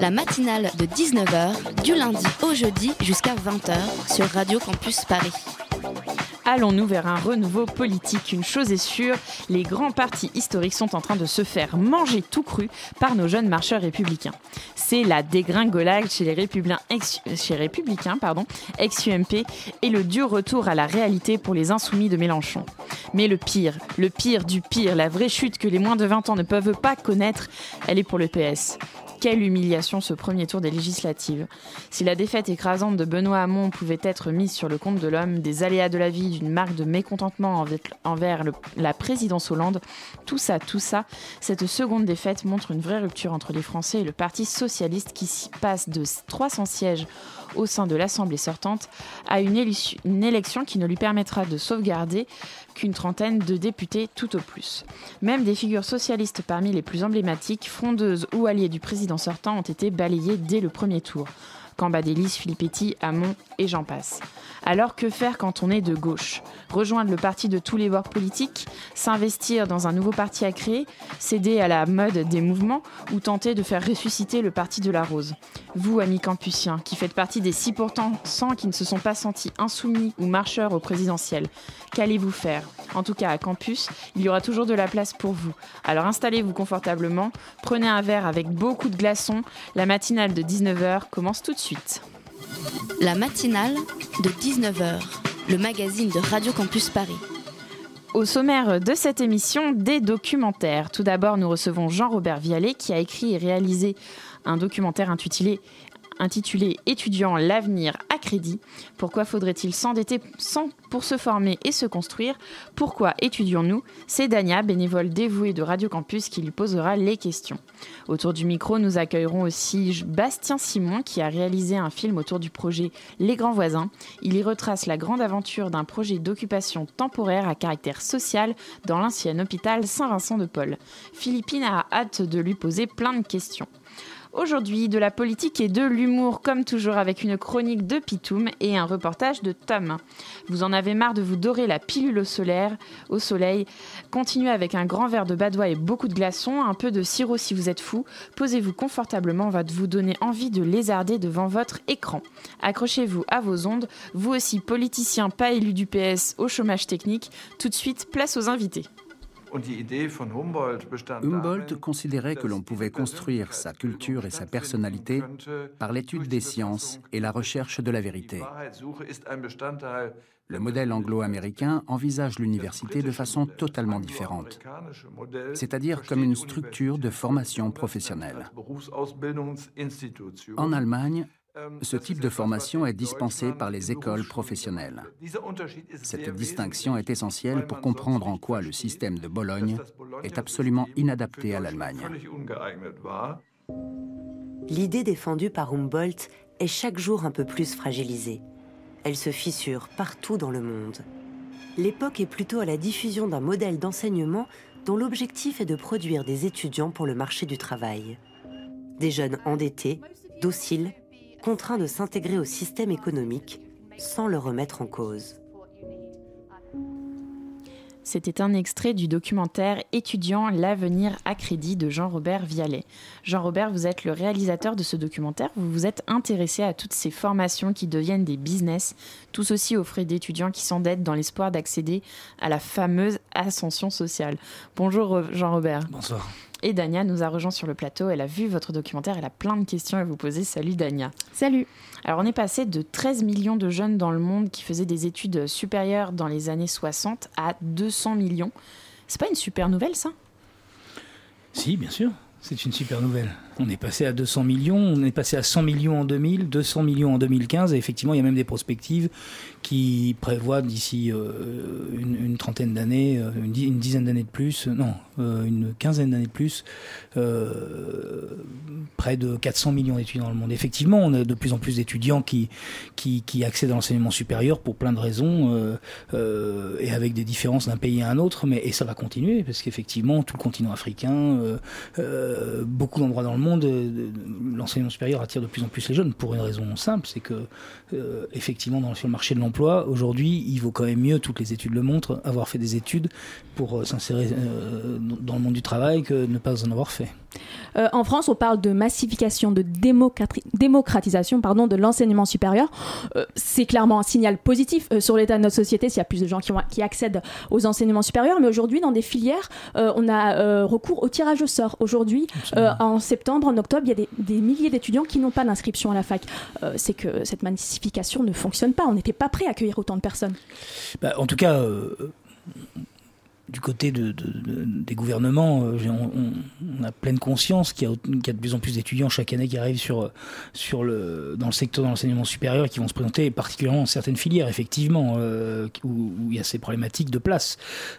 La matinale de 19h, du lundi au jeudi jusqu'à 20h sur Radio Campus Paris. Allons-nous vers un renouveau politique? Une chose est sûre, les grands partis historiques sont en train de se faire manger tout cru par nos jeunes marcheurs républicains. C'est la dégringolade chez les républicains, pardon, ex-UMP et le dur retour à la réalité pour les insoumis de Mélenchon. Mais le pire, le pire du pire, la vraie chute que les moins de 20 ans ne peuvent pas connaître, elle est pour le PS. Quelle humiliation ce premier tour des législatives. Si la défaite écrasante de Benoît Hamon pouvait être mise sur le compte de l'homme, des aléas de la vie, d'une marque de mécontentement envers, la présidence Hollande, tout ça, tout ça, cette seconde défaite montre une vraie rupture entre les Français et le Parti socialiste qui s'y passe de 300 sièges au sein de l'Assemblée sortante à une, élection qui ne lui permettra de sauvegarder qu'une trentaine de députés tout au plus. Même des figures socialistes parmi les plus emblématiques, frondeuses ou alliées du président sortant, ont été balayées dès le premier tour. Cambadélis, Filippetti, Hamon et j'en passe. Alors que faire quand on est de gauche? Rejoindre le parti de tous les bords politiques? S'investir dans un nouveau parti à créer? Céder à la mode des mouvements? Ou tenter de faire ressusciter le parti de la rose? Vous, amis campusiens, qui faites partie des 6% qui ne se sont pas sentis insoumis ou marcheurs au présidentiel, qu'allez-vous faire? En tout cas, à campus, il y aura toujours de la place pour vous. Alors installez-vous confortablement, prenez un verre avec beaucoup de glaçons. La matinale de 19h commence tout de suite. La matinale de 19h, le magazine de Radio Campus Paris. Au sommaire de cette émission, des documentaires. Tout d'abord, nous recevons Jean-Robert Vialet qui a écrit et réalisé un documentaire intitulé intitulé Étudiants l'avenir à crédit. Pourquoi faudrait-il s'endetter pour se former et se construire? Pourquoi étudions-nous? C'est Dania, bénévole dévouée de Radio Campus, qui lui posera les questions. Autour du micro, nous accueillerons aussi Bastien Simon qui a réalisé un film autour du projet Les Grands Voisins. Il y retrace la grande aventure d'un projet d'occupation temporaire à caractère social dans l'ancien hôpital Saint-Vincent de Paul. Philippine a hâte de lui poser plein de questions. Aujourd'hui, de la politique et de l'humour, comme toujours avec une chronique de Pitoum et un reportage de Tom. Vous en avez marre de vous dorer la pilule au, soleil Continuez avec un grand verre de badois et beaucoup de glaçons, un peu de sirop si vous êtes fou. Posez-vous confortablement, on va vous donner envie de lézarder devant votre écran. Accrochez-vous à vos ondes, vous aussi politiciens pas élus du PS au chômage technique. Tout de suite, place aux invités. Humboldt considérait que l'on pouvait construire sa culture et sa personnalité par l'étude des sciences et la recherche de la vérité. Le modèle anglo-américain envisage l'université de façon totalement différente, c'est-à-dire comme une structure de formation professionnelle. En Allemagne, ce type de formation est dispensé par les écoles professionnelles. Cette distinction est essentielle pour comprendre en quoi le système de Bologne est absolument inadapté à l'Allemagne. L'idée défendue par Humboldt est chaque jour un peu plus fragilisée. Elle se fissure partout dans le monde. L'époque est plutôt à la diffusion d'un modèle d'enseignement dont l'objectif est de produire des étudiants pour le marché du travail. Des jeunes endettés, dociles, contraints de s'intégrer au système économique sans le remettre en cause. C'était un extrait du documentaire Étudiant l'avenir à crédit de Jean-Robert Vialet. Jean-Robert, vous êtes le réalisateur de ce documentaire. Vous vous êtes intéressé à toutes ces formations qui deviennent des business, tous aussi aux frais d'étudiants qui s'endettent dans l'espoir d'accéder à la fameuse ascension sociale. Bonjour Jean-Robert. Bonsoir. Et Dania nous a rejoint sur le plateau. Elle a vu votre documentaire. Elle a plein de questions à vous poser. Salut Dania. Salut. Alors on est passé de 13 millions de jeunes dans le monde qui faisaient des études supérieures dans les années 60 à 200 millions. C'est pas une super nouvelle ça? Si, bien sûr. C'est une super nouvelle. On est passé à 200 millions, on est passé à 100 millions en 2000, 200 millions en 2015, et effectivement, il y a même des perspectives qui prévoient d'ici euh, une, trentaine d'années, euh, une, dizaine d'années de plus, non, euh, une quinzaine d'années de plus, près de 400 millions d'étudiants dans le monde. Effectivement, on a de plus en plus d'étudiants qui, qui, qui, accèdent à l'enseignement supérieur pour plein de raisons, et avec des différences d'un pays à un autre, mais et ça va continuer, parce qu'effectivement, tout le continent africain, beaucoup d'endroits dans le monde, l'enseignement supérieur attire de plus en plus les jeunes, pour une raison simple, c'est que, effectivement, dans, sur le marché de l'emploi, aujourd'hui, il vaut quand même mieux, toutes les études le montrent, avoir fait des études pour euh, s'insérer euh, dans le monde du travail que ne pas en avoir fait. Euh, en France, on parle de massification, de démocratisation pardon, de l'enseignement supérieur. c'est clairement un signal positif sur l'état de notre société s'il y a plus de gens qui, qui accèdent aux enseignements supérieurs. Mais aujourd'hui, dans des filières, on a recours au tirage au sort. Aujourd'hui, en septembre, en octobre, il y a des, des milliers d'étudiants qui n'ont pas d'inscription à la fac. c'est que cette massification ne fonctionne pas. On n'était pas prêt à accueillir autant de personnes. Bah, en tout cas, du côté de, des gouvernements, euh, on, a pleine conscience qu'il y, a de plus en plus d'étudiants chaque année qui arrivent dans le secteur de l'enseignement supérieur et qui vont se présenter, particulièrement dans certaines filières, effectivement, euh, où, il y a ces problématiques de place.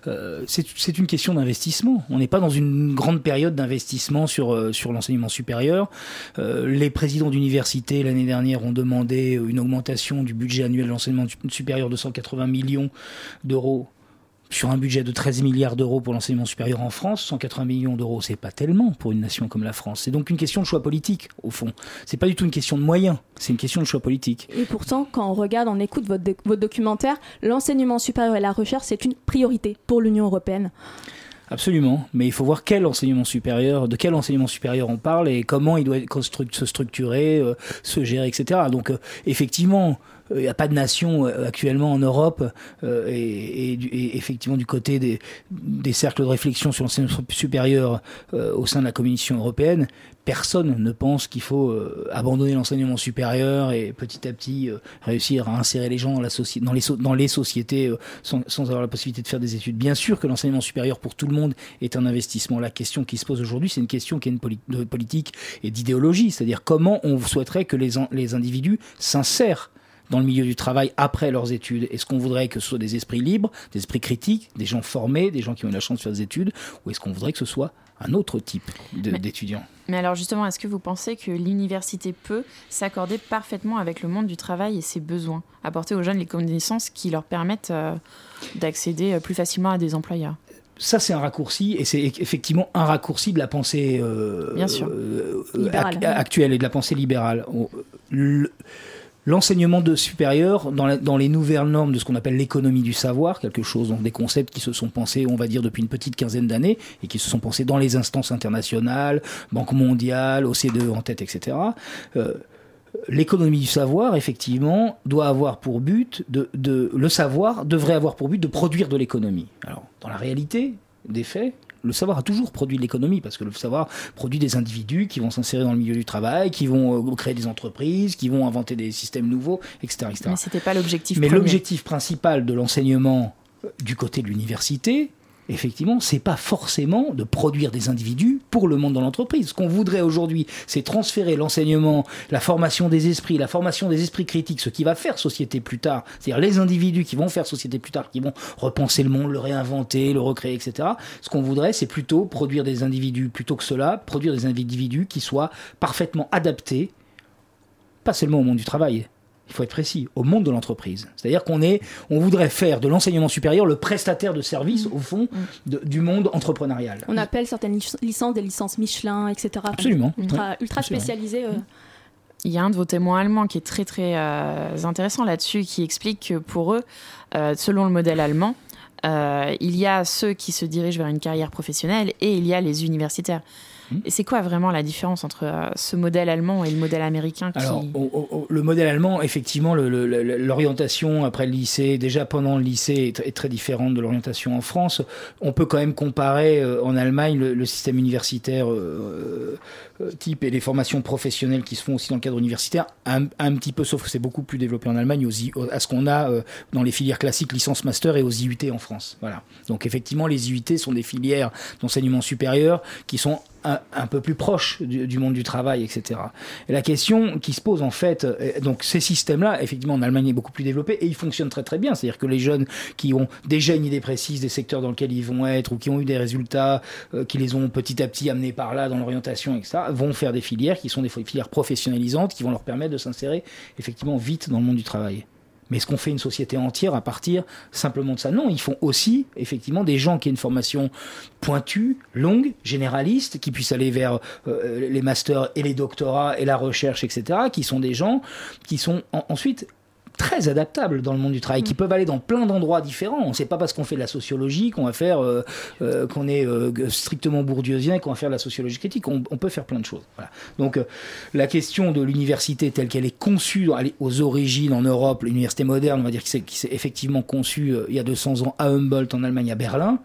Euh, c'est une question d'investissement. On n'est pas dans une grande période d'investissement sur, sur l'enseignement supérieur. les présidents d'université, l'année dernière, ont demandé une augmentation du budget annuel de l'enseignement supérieur de 180 millions d'euros sur un budget de 13 milliards d'euros pour l'enseignement supérieur en France, 180 millions d'euros, c'est pas tellement pour une nation comme la France. C'est donc une question de choix politique, au fond. C'est pas du tout une question de moyens, c'est une question de choix politique. Et pourtant, quand on regarde, on écoute votre, votre documentaire, l'enseignement supérieur et la recherche, c'est une priorité pour l'Union européenne. Absolument, mais il faut voir quel enseignement supérieur, de quel enseignement supérieur on parle et comment il doit se structurer, euh, se gérer, etc. Donc euh, effectivement, il n'y a pas de nation euh, actuellement en Europe euh, et, et, effectivement du côté des, des cercles de réflexion sur l'enseignement supérieur euh, au sein de la Commission européenne, personne ne pense qu'il faut abandonner l'enseignement supérieur et petit à petit réussir à insérer les gens dans, la dans, les, dans les sociétés sans, sans, avoir la possibilité de faire des études. Bien sûr que l'enseignement supérieur pour tout le monde est un investissement. La question qui se pose aujourd'hui, c'est une question qui est une de politique et d'idéologie, c'est-à-dire comment on souhaiterait que les, les individus s'insèrent dans le milieu du travail après leurs études. Est-ce qu'on voudrait que ce soit des esprits libres, des esprits critiques, des gens formés, des gens qui ont eu la chance de faire des études, ou est-ce qu'on voudrait que ce soit un autre type d'étudiants mais, alors justement, est-ce que vous pensez que l'université peut s'accorder parfaitement avec le monde du travail et ses besoins, apporter aux jeunes les connaissances qui leur permettent euh, d'accéder euh, plus facilement à des employeurs? Ça, c'est un raccourci, et c'est effectivement un raccourci de la pensée euh, actuelle et de la pensée libérale. Le, L'enseignement de supérieur, dans, les nouvelles normes de ce qu'on appelle l'économie du savoir, quelque chose, donc des concepts qui se sont pensés, on va dire, depuis une petite quinzaine d'années, et qui se sont pensés dans les instances internationales, Banque mondiale, OCDE en tête, etc. Euh, l'économie du savoir, effectivement, doit avoir pour but de, de, le savoir devrait avoir pour but de produire de l'économie. Alors, dans la réalité des faits, le savoir a toujours produit de l'économie, parce que le savoir produit des individus qui vont s'insérer dans le milieu du travail, qui vont euh, créer des entreprises, qui vont inventer des systèmes nouveaux, etc. etc. Mais c'était pas l'objectif. Mais l'objectif principal de l'enseignement euh, du côté de l'université, effectivement, c'est pas forcément de produire des individus pour le monde dans l'entreprise. Ce qu'on voudrait aujourd'hui, c'est transférer l'enseignement, la formation des esprits, la formation des esprits critiques, ce qui va faire société plus tard, c'est-à-dire les individus qui vont faire société plus tard, qui vont repenser le monde, le réinventer, le recréer, etc. Ce qu'on voudrait, c'est plutôt produire des individus, plutôt que cela, produire des individus qui soient parfaitement adaptés, pas seulement au monde du travail, il faut être précis, au monde de l'entreprise. C'est-à-dire qu'on est, on voudrait faire de l'enseignement supérieur le prestataire de service, au fond, mm. du monde entrepreneurial. On appelle certaines licences des licences Michelin, etc. Absolument. Ultra, ultra spécialisées. Euh. Il y a un de vos témoins allemands qui est très très euh, intéressant là-dessus, qui explique que pour eux, euh, selon le modèle allemand, il y a ceux qui se dirigent vers une carrière professionnelle et il y a les universitaires. Hmm. Et c'est quoi vraiment la différence entre euh, ce modèle allemand et le modèle américain Alors, le modèle allemand, effectivement, l'orientation après le lycée, déjà pendant le lycée, est, très différente de l'orientation en France. On peut quand même comparer euh, en Allemagne le, système universitaire euh, type et les formations professionnelles qui se font aussi dans le cadre universitaire, un, petit peu, sauf que c'est beaucoup plus développé en Allemagne, à ce qu'on a dans les filières classiques licence master et aux IUT en France. Voilà. Donc effectivement, les IUT sont des filières d'enseignement supérieur qui sont un, peu plus proches du, monde du travail, etc. Et la question qui se pose en fait, donc ces systèmes-là, effectivement, en Allemagne est beaucoup plus développé et ils fonctionnent très très bien. C'est-à-dire que les jeunes qui ont déjà une idée précise des secteurs dans lesquels ils vont être ou qui ont eu des résultats qui les ont petit à petit amenés par là dans l'orientation, etc., vont faire des filières qui sont des filières professionnalisantes qui vont leur permettre de s'insérer effectivement vite dans le monde du travail. Mais est-ce qu'on fait une société entière à partir simplement de ça? Non, ils font aussi effectivement des gens qui aient une formation pointue, longue, généraliste, qui puissent aller vers euh, les masters et les doctorats et la recherche, etc., qui sont des gens qui sont ensuite très adaptables dans le monde du travail, qui mm. peuvent aller dans plein d'endroits différents. C'est pas parce qu'on fait de la sociologie qu'on va faire, euh, euh, qu'on est euh, strictement bourdieusien qu'on va faire de la sociologie critique. On, peut faire plein de choses. Voilà. Donc la question de l'université telle qu'elle est conçue aux origines en Europe, l'université moderne, on va dire qui s'est effectivement conçue il y a 200 ans à Humboldt en Allemagne, à Berlin.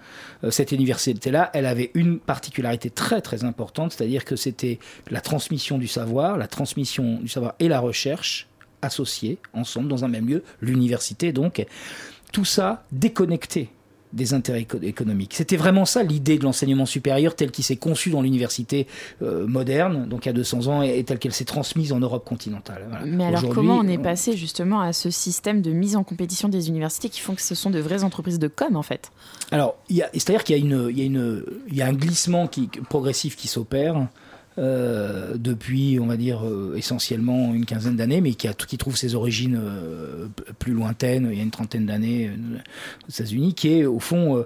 cette université-là, elle avait une particularité très très importante, c'est-à-dire que c'était la transmission du savoir, la transmission du savoir et la recherche associés ensemble dans un même lieu, l'université donc. Tout ça déconnecté des intérêts économiques. C'était vraiment ça l'idée de l'enseignement supérieur tel qu'il s'est conçu dans l'université euh, moderne, donc il y a 200 ans, et, telle qu'elle s'est transmise en Europe continentale. Mais alors comment on est passé justement à ce système de mise en compétition des universités qui font que ce sont de vraies entreprises de com en fait? Alors, c'est-à-dire qu'il y, y, y a un glissement qui, progressif qui s'opère. Euh, depuis, on va dire, euh, essentiellement une quinzaine d'années, mais qui, trouve ses origines euh, plus lointaines, il y a une trentaine d'années aux États-Unis, qui est au fond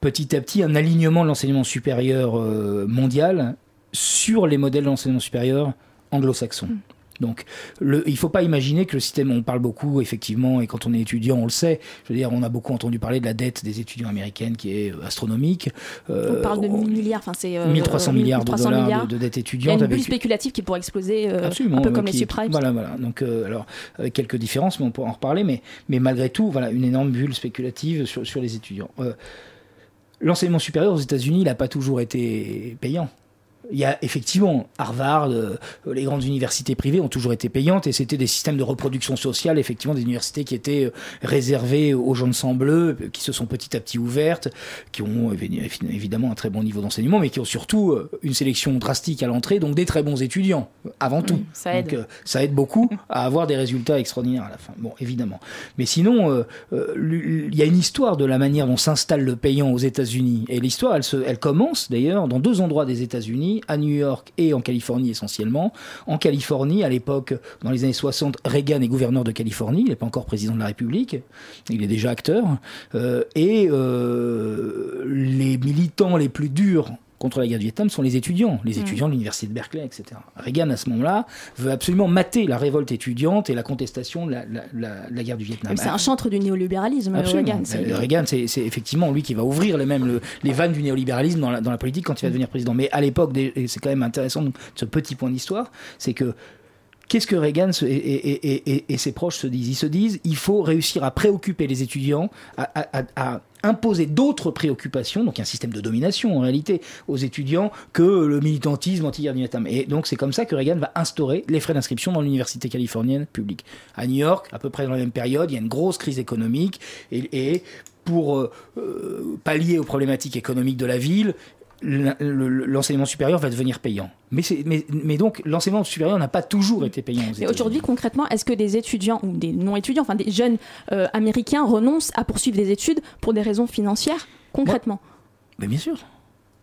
petit à petit un alignement de l'enseignement supérieur mondial sur les modèles d'enseignement supérieur anglo-saxons. Donc, le, il ne faut pas imaginer que le système, on parle beaucoup, effectivement, et quand on est étudiant, on le sait. Je veux dire, on a beaucoup entendu parler de la dette des étudiants américaines qui est euh, astronomique. Euh, on parle de 1000 milliards, enfin c'est. 1300 euh, milliards de dollars De, dette étudiante. Il y a une bulle spéculative qui pourrait exploser un peu comme les subprimes. Voilà, voilà. Donc, alors, quelques différences, mais on pourra en reparler, mais, mais malgré tout, voilà, une énorme bulle spéculative sur, sur les étudiants. L'enseignement supérieur aux États-Unis, il n'a pas toujours été payant il y a effectivement Harvard, euh, les grandes universités privées ont toujours été payantes et c'était des systèmes de reproduction sociale, effectivement des universités qui étaient euh, réservées aux gens de sang bleu, qui se sont petit à petit ouvertes, qui ont évidemment un très bon niveau d'enseignement, mais qui ont surtout euh, une sélection drastique à l'entrée, donc des très bons étudiants avant tout. ça aide. Donc, ça aide beaucoup à avoir des résultats extraordinaires à la fin. Bon, évidemment. Mais sinon, il y a une histoire de la manière dont s'installe le payant aux États-Unis et l'histoire, elle, elle commence d'ailleurs dans deux endroits des États-Unis à New York et en Californie essentiellement. En Californie, à l'époque, dans les années 60, Reagan est gouverneur de Californie, il n'est pas encore président de la République, il est déjà acteur. Euh, et euh, les militants les plus durs contre la guerre du Vietnam sont les étudiants, les mm. étudiants de l'université de Berkeley, etc. Reagan, à ce moment-là, veut absolument mater la révolte étudiante et la contestation de la, guerre du Vietnam. C'est un chantre du néolibéralisme, Reagan. Reagan, c'est effectivement lui qui va ouvrir les, même les vannes du néolibéralisme dans la, politique quand il va mm. devenir président. Mais à l'époque, c'est quand même intéressant ce petit point d'histoire, c'est que Qu'est-ce que Reagan et, ses proches se disent? Ils se disent il faut réussir à préoccuper les étudiants, à, imposer d'autres préoccupations, donc un système de domination en réalité aux étudiants que le militantisme anti-guerre Et donc c'est comme ça que Reagan va instaurer les frais d'inscription dans l'université californienne publique. À New York, à peu près dans la même période, il y a une grosse crise économique et, pour euh, euh, pallier aux problématiques économiques de la ville, l'enseignement supérieur va devenir payant. Mais, mais, mais donc, l'enseignement supérieur n'a pas toujours été payant. Mais aujourd'hui, concrètement, est-ce que des étudiants ou des non-étudiants, enfin des jeunes euh, américains renoncent à poursuivre des études pour des raisons financières, concrètement? Mais Bien sûr.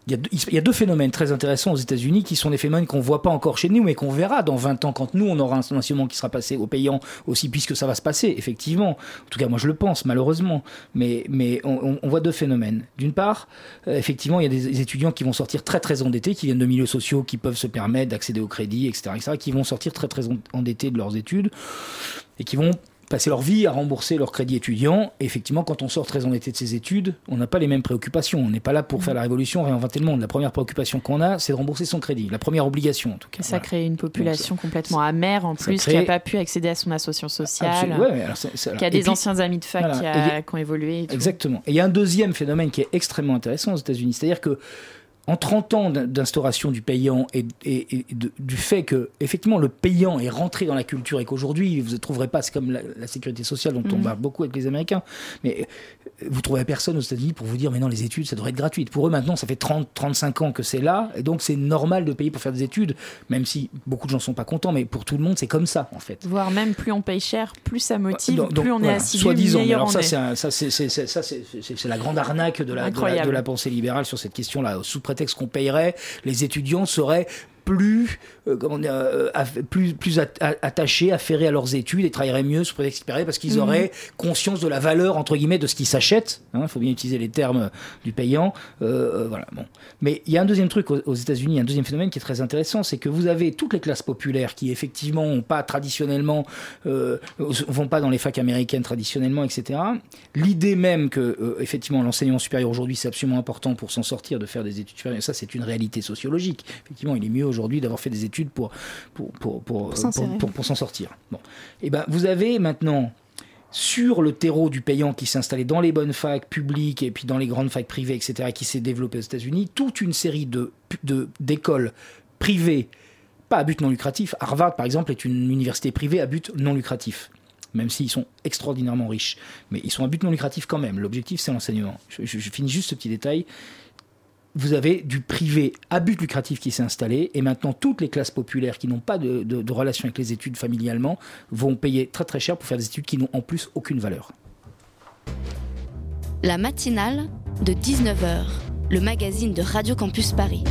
Il y, a deux, phénomènes très intéressants aux États-Unis qui sont des phénomènes qu'on ne voit pas encore chez nous, mais qu'on verra dans 20 ans quand nous, on aura un enseignement qui sera passé au payant aussi, puisque ça va se passer, effectivement. En tout cas, moi, je le pense, malheureusement. Mais, mais on, voit deux phénomènes. D'une part, euh, effectivement, il y a des étudiants qui vont sortir très, très endettés, qui viennent de milieux sociaux, qui peuvent se permettre d'accéder au crédit, etc., etc., qui vont sortir très, très endettés de leurs études et qui vont passer leur vie à rembourser leur crédit étudiant. Et effectivement, quand on sort très endetté de ses études, on n'a pas les mêmes préoccupations. On n'est pas là pour faire la révolution, réinventer le monde. La première préoccupation qu'on a, c'est de rembourser son crédit. La première obligation, en tout cas. Ça crée une population complètement amère, en plus, qui n'a pas pu accéder à son association sociale, qui a des anciens amis de fac qui, ont évolué. Exactement. Et il y a un deuxième phénomène qui est extrêmement intéressant aux États-Unis. C'est-à-dire que en 30 ans d'instauration du payant et, du fait que effectivement le payant est rentré dans la culture et qu'aujourd'hui vous ne trouverez pas, c'est comme la, sécurité sociale dont on mhm. parle beaucoup avec les Américains, mais euh, vous trouverez personne aux États-Unis pour vous dire mais non les études ça devrait être gratuit. Pour eux maintenant ça fait 30, 35 ans que c'est là et donc c'est normal de payer pour faire des études, même si beaucoup de gens sont pas contents, mais pour tout le monde c'est comme ça en fait. Voire même plus on paye cher, plus ça motive, plus on est assidu, Soit disant, alors ça c'est la grande arnaque de la, de la, de la pensée libérale sur cette question là sous prétexte qu'on payerait, les étudiants seraient plus, euh, comment dire, euh, plus, plus attachés, affairés à leurs études et travailleraient mieux sur prétexte parce qu'ils mhm. auraient conscience de la valeur, entre guillemets, de ce qui s'achète. Il hein, faut bien utiliser les termes du payant. Euh, voilà, bon. Mais il y a un deuxième truc aux, États-Unis, un deuxième phénomène qui est très intéressant, c'est que vous avez toutes les classes populaires qui, effectivement, n'ont pas traditionnellement, euh, vont pas dans les facs américaines traditionnellement, etc. L'idée même que, effectivement, l'enseignement supérieur aujourd'hui, c'est absolument important pour s'en sortir, de faire des études supérieures, ça, c'est une réalité sociologique. Effectivement, il est mieux aujourd'hui d'avoir fait des études pour, pour, pour, pour, pour s'en sortir. Bon. Et eh ben, vous avez maintenant sur le terreau du payant qui s'est installé dans les bonnes facs publiques et puis dans les grandes facs privées, etc., qui s'est développé aux États-Unis, toute une série de, d'écoles privées, pas à but non lucratif. Harvard, par exemple, est une université privée à but non lucratif même s'ils sont extraordinairement riches. Mais ils sont à but non lucratif quand même. L'objectif, c'est l'enseignement. je, finis juste ce petit détail vous avez du privé à but lucratif qui s'est installé et maintenant toutes les classes populaires qui n'ont pas de, relation avec les études familialement vont payer très très cher pour faire des études qui n'ont en plus aucune valeur. La matinale de 19h, le magazine de Radio Campus Paris.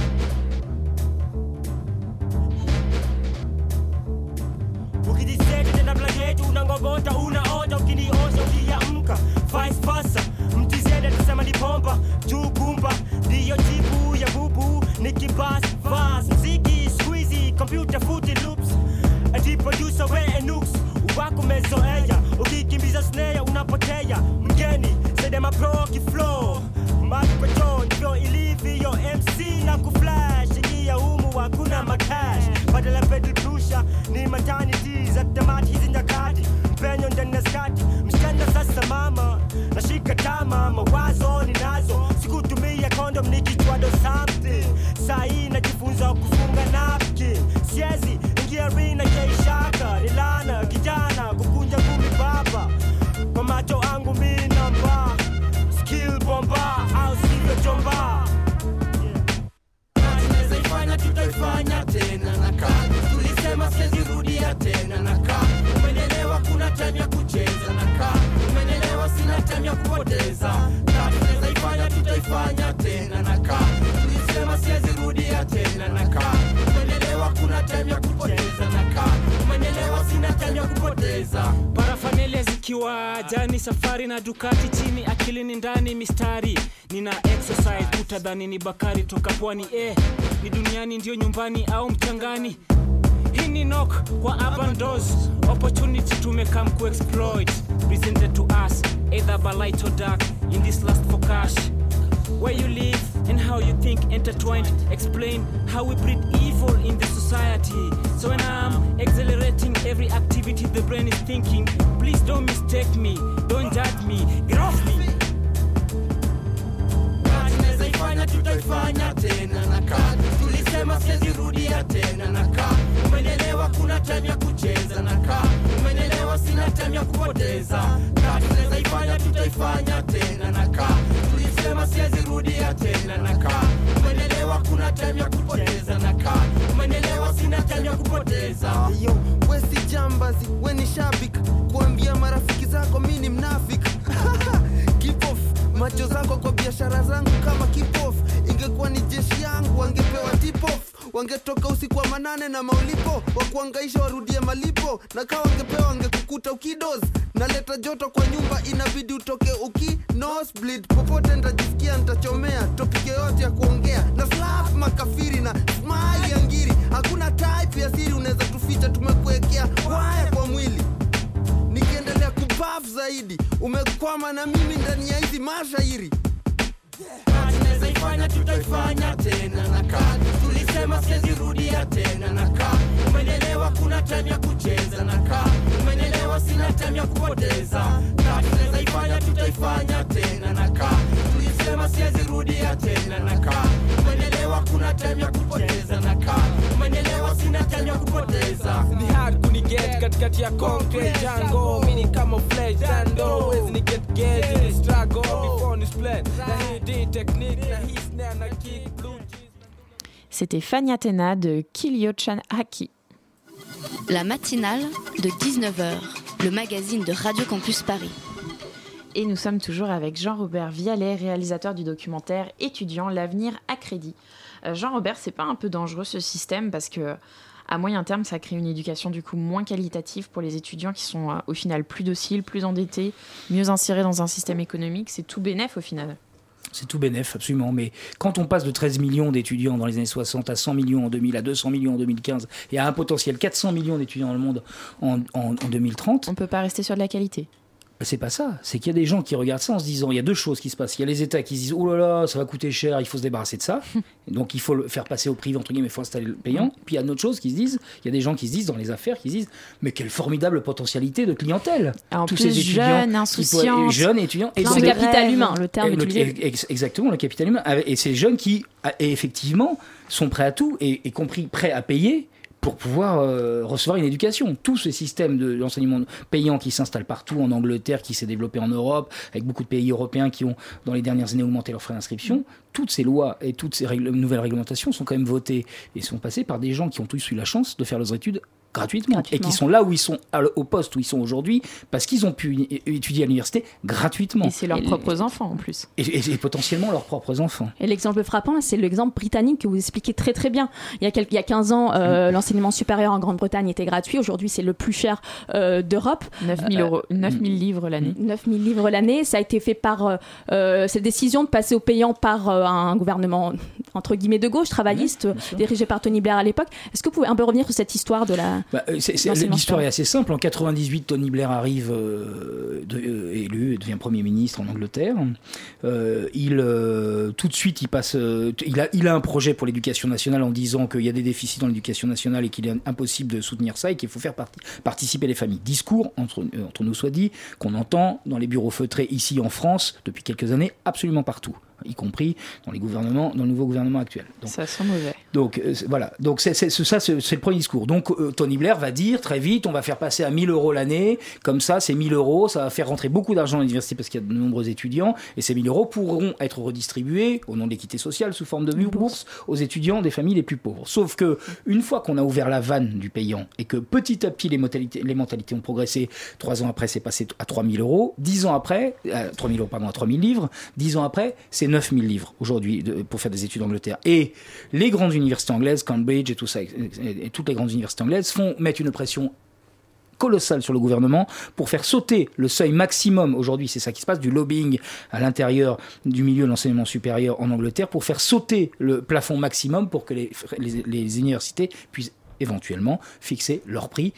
Safari na dukati chini akili ni ndani mistari. Nina exercise utadhani ni bakari toka pwani eh, ni duniani ndio nyumbani au mchangani? Hii ni knock kwa urban doors. Opportunity tumekam kuexploit presented to us either by light or dark in this last for cash. Where you live how you think intertwined explain how we breed evil in the society. So when i'm accelerating every activity the brain is thinking please don't mistake me don't judge me get off me. Ifanya tutaifanya tena na kaa tulisema sizirudia tena na kaa umenelewa kuna time ya kucheza na kaa umenelewa sina time ya kupoteza. Kaa tunaweza ifanya tutaifanya tena na kaa sizirudia tena na kaa. Umenelewa kuna time ya kupoteza na kaa. Umenelewa sina time ya kupoteza. Yo wesi jambazi weni shabik. Kuambia marafiki zako mi ni mnafik. Kipof macho zako kwa biashara zangu kama kipof ingekuwa ni jeshi yangu wangepewa tipof wangetoka usiku wa manane na maulipo. Wakuangaisha warudie malipo. Na kaa wangepewa wangekukuta ukidos naleta joto kwa nyumba inabidi utoke uki nosebleed popote ntajisikia ntachomea topike yote ya kuongea. Na slap makafiri na smile ya ngiri. Hakuna type ya siri unaweza tuficha tumekuwekea waya kwa mwili. Nikiendelea kubaf zaidi umekwama na mimi ndani ya hizi mashairi tunaweza ifanya tutaifanya tena na kaa. Tulisema sizirudia tena na kaa. Umenelewa kuna time ya kucheza na kaa. Umenelewa sina time ya kupoteza. Kaa tunaweza ifanya tutaifanya tena na kaa tena c'était Fanny Athena de Kiliochan La matinale de 19h, le magazine de Radio Campus Paris. Et nous sommes toujours avec Jean-Robert Vialet, réalisateur du documentaire Étudiant, l'avenir à crédit. Euh, Jean-Robert, c'est pas un peu dangereux ce système parce que à moyen terme, ça crée une éducation du coup moins qualitative pour les étudiants qui sont euh, au final plus dociles, plus endettés, mieux insérés dans un système économique. C'est tout bénef au final. C'est tout bénef, absolument. Mais quand on passe de 13 millions d'étudiants dans les années 60 à 100 millions en 2000, à 200 millions en 2015, et à un potentiel 400 millions d'étudiants dans le monde en, en, en 2030... On peut pas rester sur de la qualité. C'est pas ça. C'est qu'il y a des gens qui regardent ça en se disant il y a deux choses qui se passent. Il y a les États qui se disent oh là là, ça va coûter cher, il faut se débarrasser de ça. Donc il faut le faire passer au privé, entre guillemets, il faut installer le payant. Puis il y a une autre chose qui se disent il y a des gens qui se disent dans les affaires qui se disent mais quelle formidable potentialité de clientèle. En Tous plus, ces étudiants jeunes, insouciants. jeunes étudiants. Dans le capital humain, le terme et le- ex- Exactement, le capital humain. Et ces jeunes qui, et effectivement, sont prêts à tout, et y compris prêts à payer pour pouvoir euh, recevoir une éducation. Tout ce système de l'enseignement payant qui s'installe partout, en Angleterre, qui s'est développé en Europe, avec beaucoup de pays européens qui ont, dans les dernières années, augmenté leurs frais d'inscription, toutes ces lois et toutes ces nouvelles réglementations sont quand même votées et sont passées par des gens qui ont tous eu la chance de faire leurs études gratuitement, Gratuitement. et qui sont là où ils sont au poste où ils sont aujourd'hui parce qu'ils ont pu étudier à l'université gratuitement Et c'est leurs Et- propres enfants en plus. et, et- et potentiellement leurs propres enfants. Et l'exemple frappant, c'est l'exemple britannique que vous expliquez très très bien. Il y a, quelques- il y a 15 ans, Mm. euh, l'enseignement supérieur en Grande-Bretagne était gratuit. Aujourd'hui, c'est le plus cher euh, d'Europe. 9000 Euh, euros, 9000 livres l'année. 9000 livres l'année. Ça a été fait par euh, cette décision de passer au payant par euh, un gouvernement entre guillemets de gauche, travailliste, dirigé par Tony Blair à l'époque. Est-ce que vous pouvez un peu revenir sur cette histoire de la Bah, euh, L'histoire est assez simple. En 98, Tony Blair arrive euh, de- euh, élu et devient Premier ministre en Angleterre. Euh, il, tout de suite, il, passe, il, a, il a un projet pour l'éducation nationale en disant qu'il y a des déficits dans l'éducation nationale et qu'il est impossible de soutenir ça et qu'il faut faire parti- participer les familles. Discours, entre, entre nous soit dit, qu'on entend dans les bureaux feutrés ici en France depuis quelques années, absolument partout y compris dans les gouvernements, dans le nouveau gouvernement actuel. Donc, Ça sent mauvais. donc euh, voilà, donc c'est, ça c'est, le premier discours. Donc euh, Tony Blair va dire très vite, on va faire passer à 1000 euros l'année, comme ça c'est 1000 euros, ça va faire rentrer beaucoup d'argent à l'université parce qu'il y a de nombreux étudiants, et ces 1000 euros pourront être redistribués au nom de l'équité sociale sous forme de bourse aux étudiants des familles les plus pauvres. Sauf que une fois qu'on a ouvert la vanne du payant et que petit à petit les mentalités, les mentalités ont progressé, trois ans après c'est passé à 3000 euros, dix ans après, euh, 3000 euros pardon, à 3000 livres, dix ans après c'est 9000 livres aujourd'hui pour faire des études en Angleterre. Et les grandes universités anglaises, Cambridge et tout ça, et, toutes les grandes universités anglaises font mettre une pression colossale sur le gouvernement pour faire sauter le seuil maximum aujourd'hui, c'est ça qui se passe, du lobbying à l'intérieur du milieu de l'enseignement supérieur en Angleterre pour faire sauter le plafond maximum pour que les, les- les universités puissent éventuellement fixer leur prix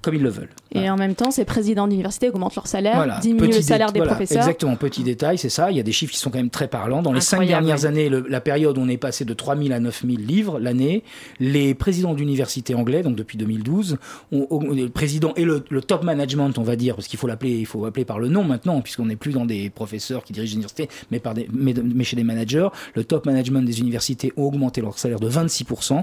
comme ils le veulent. Et en même temps, ces présidents d'université augmentent leur salaire, Voilà, diminuent le salaire des voilà, professeurs. Exactement, petit détail, c'est ça. Il y a des chiffres qui sont quand même très parlants. Dans les cinq dernières années, le- la période où on est passé de 3000 à 9000 livres l'année, les présidents d'université anglais, donc depuis 2012, ont, ont- le président et le, le top management, on va dire, parce qu'il faut l'appeler, il faut appeler par le nom maintenant, puisqu'on n'est plus dans des professeurs qui dirigent l'université, mais, par des, mais, mais chez des managers. Le top management des universités ont augmenté leur salaire de 26%.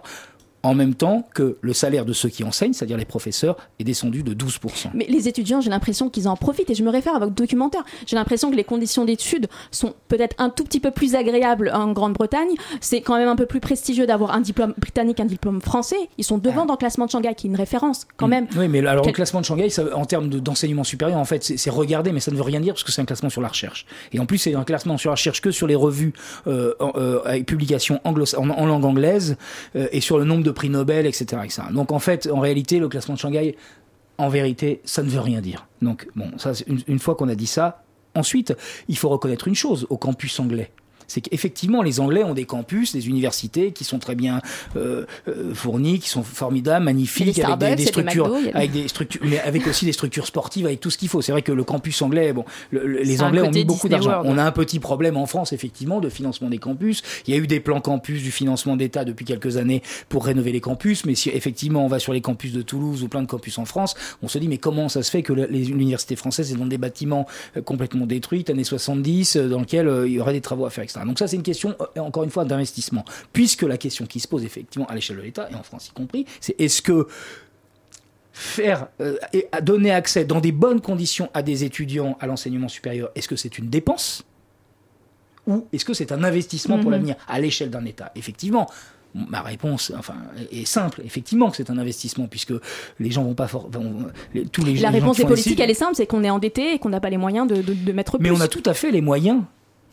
En même temps que le salaire de ceux qui enseignent, c'est-à-dire les professeurs, est descendu de 12%. Mais les étudiants, j'ai l'impression qu'ils en profitent. Et je me réfère à votre documentaire. J'ai l'impression que les conditions d'études sont peut-être un tout petit peu plus agréables en Grande-Bretagne. C'est quand même un peu plus prestigieux d'avoir un diplôme britannique, un diplôme français. Ils sont devant dans le classement de Shanghai, qui est une référence quand même. Oui, mais alors Quel- le classement de Shanghai, ça, en termes de- d'enseignement supérieur, en fait, c'est regardé, mais ça ne veut rien dire parce que c'est un classement sur la recherche. Et en plus, c'est un classement sur la recherche que sur les revues euh, euh, avec publications en langue anglaise euh, et sur le nombre de prix Nobel, etc.. Donc en fait, en réalité, le classement de Shanghai, en vérité, ça ne veut rien dire. Donc bon, ça, une fois qu'on a dit ça, ensuite, il faut reconnaître une chose au campus anglais. C'est qu'effectivement, les Anglais ont des campus, des universités qui sont très bien euh, euh, fournis, qui sont formidables, magnifiques, avec des, structures, McDo, avec des structures, mais avec aussi des structures sportives, avec tout ce qu'il faut. C'est vrai que le campus anglais, bon, le- le- les Anglais ont mis beaucoup d'argent. On a un petit problème en France, effectivement, de financement des campus. Il y a eu des plans campus du financement d'État depuis quelques années pour rénover les campus, mais si effectivement on va sur les campus de Toulouse ou plein de campus en France, on se dit mais comment ça se fait que universités françaises sont dans des bâtiments euh, complètement détruits, années 70, euh, dans lesquels il y aurait des travaux à faire, etc. Donc ça c'est une question, euh, encore une fois, d'investissement. Puisque la question qui se pose effectivement à l'échelle de l'État, et en France y compris, c'est est-ce que faire euh, et donner accès dans des bonnes conditions à des étudiants à l'enseignement supérieur, est-ce que c'est une dépense ou est-ce que c'est un investissement pour Mhm. l'avenir à l'échelle d'un État? Effectivement, ma réponse enfin, est simple. Effectivement que c'est un investissement puisque les gens vont pas for- vont- les- tous les La les réponse des politiques, elle est simple, c'est qu'on est endetté et qu'on n'a pas les moyens de, de- de mettre plus. mais on a tout à fait les moyens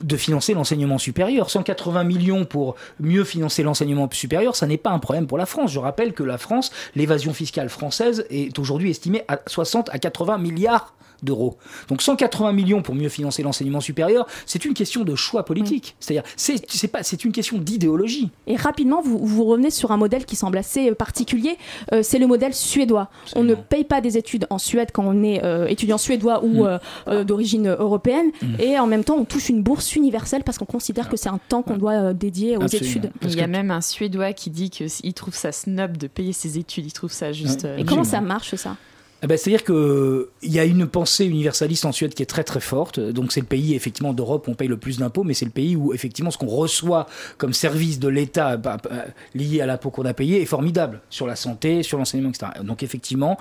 de financer l'enseignement supérieur. 180 millions pour mieux financer l'enseignement supérieur, ça n'est pas un problème pour la France. Je rappelle que la France, l'évasion fiscale française est aujourd'hui estimée à 60 à 80 milliards d'euros. Donc 180 millions pour mieux financer l'enseignement supérieur, c'est une question de choix politique. C'est-à-dire, c'est c'est pas, c'est une question d'idéologie. Et rapidement, vous, vous revenez sur un modèle qui semble assez euh, particulier. Euh, c'est le modèle suédois. On ne paye pas des études en Suède quand on est euh, étudiant suédois ou Mm. euh, euh, d'origine européenne. Mm. Et en même temps, on touche une bourse universelle parce qu'on considère que c'est un temps qu'on doit euh, dédier aux Absolument. études. Il y a même un Suédois qui dit qu'il trouve ça snob de payer ses études. Il trouve ça juste. Ouais. euh, Et comment ça marche ça? Eh ben, C'est-à-dire qu'il y a une pensée universaliste en Suède qui est très très forte. Donc c'est le pays effectivement d'Europe où on paye le plus d'impôts, mais c'est le pays où effectivement ce qu'on reçoit comme service de l'État bah, bah, lié à l'impôt qu'on a payé est formidable sur la santé, sur l'enseignement, etc. Donc effectivement,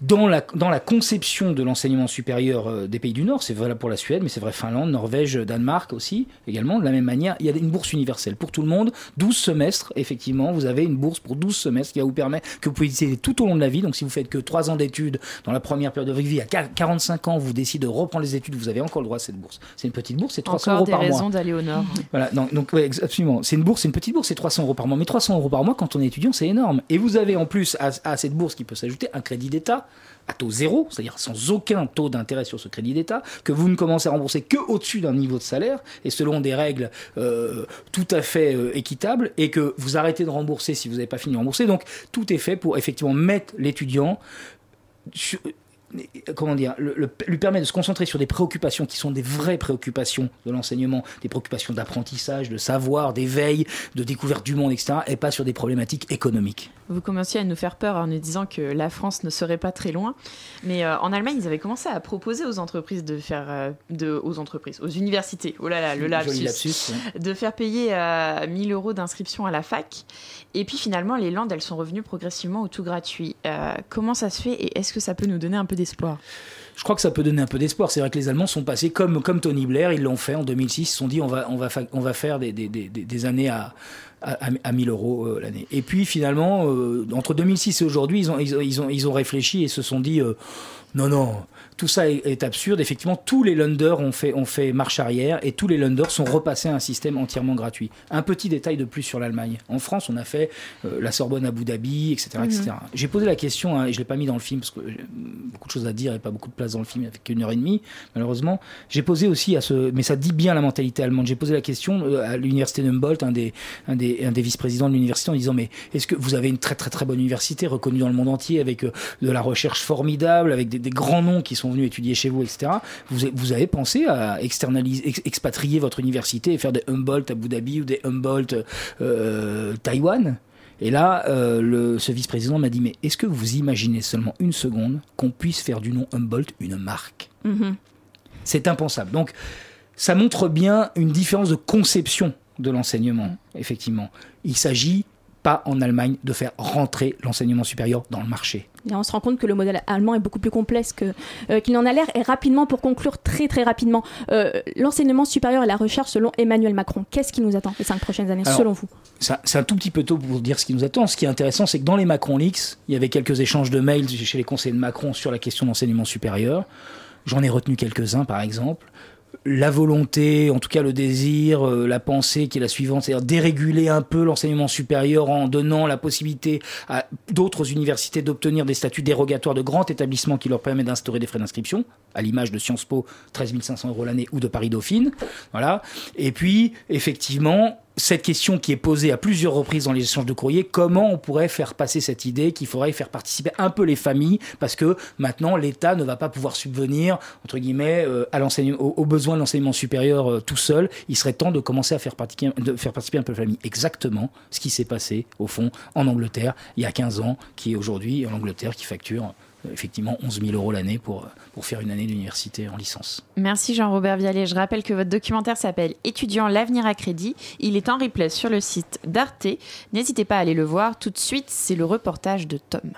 dans la, conception de l'enseignement supérieur euh, des pays du Nord, c'est vrai pour la Suède, mais c'est vrai Finlande, Norvège, Danemark aussi, également, de la même manière, il y a une bourse universelle pour tout le monde. 12 semestres, effectivement, vous avez une bourse pour 12 semestres qui va vous permettre que vous utiliser tout au long de la vie. Donc si vous faites que 3 ans d'études dans la première période de votre vie, à 45 ans, vous décidez de reprendre les études, vous avez encore le droit à cette bourse. C'est une petite bourse, c'est 300 Encore euros des par mois. raisons d'aller au Nord. Voilà, donc ouais, absolument. C'est une bourse, c'est une petite bourse, c'est 300 euros par mois. Mais 300 euros par mois, quand on est étudiant, c'est énorme. Et vous avez en plus à, à cette bourse qui peut s'ajouter un crédit d'État à taux zéro, c'est-à-dire sans aucun taux d'intérêt sur ce crédit d'État, que vous ne commencez à rembourser que au-dessus d'un niveau de salaire et selon des règles euh, tout à fait euh, équitables, et que vous arrêtez de rembourser si vous n'avez pas fini de rembourser. Donc tout est fait pour effectivement mettre l'étudiant sur- comment dire, le- le- lui permet de se concentrer sur des préoccupations qui sont des vraies préoccupations de l'enseignement, des préoccupations d'apprentissage, de savoir, d'éveil, de découverte du monde, etc., et pas sur des problématiques économiques. Vous commenciez à nous faire peur en nous disant que la France ne serait pas très loin. Mais euh, en Allemagne, ils avaient commencé à proposer aux entreprises de faire. euh, de, aux entreprises, aux universités, oh là là, le lapsus. Joli lapsus, ouais. De faire payer euh, 1000 euros d'inscription à la fac. Et puis finalement, les Landes, elles sont revenues progressivement au tout gratuit. Euh, comment ça se fait et est-ce que ça peut nous donner un peu Je crois que ça peut donner un peu d'espoir. C'est vrai que les Allemands sont passés comme, Tony Blair, ils l'ont fait en 2006. Ils se sont dit on va, on va, on va faire des, années à, à, à 1000 euros euh, l'année. Et puis finalement, euh, entre 2006 et aujourd'hui, ils ont, ils, ont, ils, ont, ils ont réfléchi et se sont dit euh, non, non, tout ça est, est absurde. Effectivement, tous les lenders ont fait, ont fait marche arrière et tous les lenders sont repassés à un système entièrement gratuit. Un petit détail de plus sur l'Allemagne. En France, on a fait euh, la Sorbonne à Abu Dhabi, etc. etc. Mhm. J'ai posé la question, hein, et je ne l'ai pas mis dans le film parce que j'ai beaucoup de choses à dire et pas beaucoup de place dans le film avec une heure et demie, malheureusement. J'ai posé aussi à ce. Mais ça dit bien la mentalité allemande. J'ai posé la question euh, à l'université de Humboldt, un des, un des, un des vice-présidents de l'université, en disant Mais est-ce que vous avez une très très très bonne université reconnue dans le monde entier avec euh, de la recherche formidable, avec des, des grands noms qui sont venus étudier chez vous, etc. Vous, avez- vous avez pensé à externaliser, ex- expatrier votre université et faire des Humboldt à Abu Dhabi ou des Humboldt euh, Taïwan? Et là, euh, le, ce vice-président m'a dit, mais est-ce que vous imaginez seulement une seconde qu'on puisse faire du nom Humboldt une marque? Mhm. C'est impensable. Donc, ça montre bien une différence de conception de l'enseignement, effectivement. Il s'agit pas en Allemagne de faire rentrer l'enseignement supérieur dans le marché. Et on se rend compte que le modèle allemand est beaucoup plus complexe euh, qu'il n'en a l'air. Et rapidement, pour conclure très très rapidement, euh, l'enseignement supérieur et la recherche selon Emmanuel Macron, qu'est-ce qui nous attend les cinq prochaines années Alors, selon vous? C'est un- tout petit peu tôt pour dire ce qui nous attend. Ce qui est intéressant, c'est que dans les Macron Leaks, il y avait quelques échanges de mails chez les conseillers de Macron sur la question d'enseignement supérieur. J'en ai retenu quelques-uns, par exemple. La volonté, en tout cas le désir, euh, la pensée qui est la suivante, c'est-à-dire déréguler un peu l'enseignement supérieur en donnant la possibilité à d'autres universités d'obtenir des statuts dérogatoires de grands établissements qui leur permettent d'instaurer des frais d'inscription, à l'image de Sciences Po, 13 500 euros l'année, ou de Paris Dauphine. Voilà. Et puis, effectivement, cette question qui est posée à plusieurs reprises dans les échanges de courrier, comment on pourrait faire passer cette idée qu'il faudrait faire participer un peu les familles, parce que maintenant l'État ne va pas pouvoir subvenir, entre guillemets, euh, aux, besoins de l'enseignement supérieur euh, tout seul. Il serait temps de commencer à faire, faire participer un peu les familles. Exactement ce qui s'est passé, au fond, en Angleterre, il y a 15 ans, qui est aujourd'hui en Angleterre, qui facture effectivement 11 000 euros l'année pour, pour faire une année d'université en licence. Merci Jean-Robert Vialet. Je rappelle que votre documentaire s'appelle Étudiant l'avenir à crédit. Il est en replay sur le site d'Arte. N'hésitez pas à aller le voir. Tout de suite, c'est le reportage de Tom.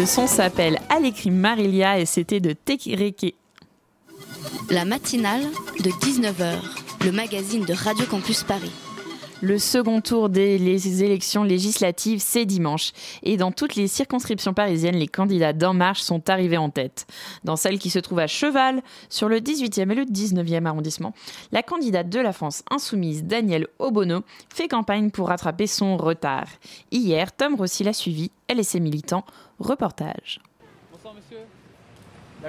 Le son s'appelle À l'écrit Marilia et c'était de Tekireke. La matinale de 19h, le magazine de Radio Campus Paris. Le second tour des élections législatives, c'est dimanche. Et dans toutes les circonscriptions parisiennes, les candidats d'En Marche sont arrivés en tête. Dans celle qui se trouve à Cheval, sur le 18e et le 19e arrondissement, la candidate de la France insoumise, Danielle Obono, fait campagne pour rattraper son retard. Hier, Tom Rossi l'a suivi, elle et ses militants. Reportage.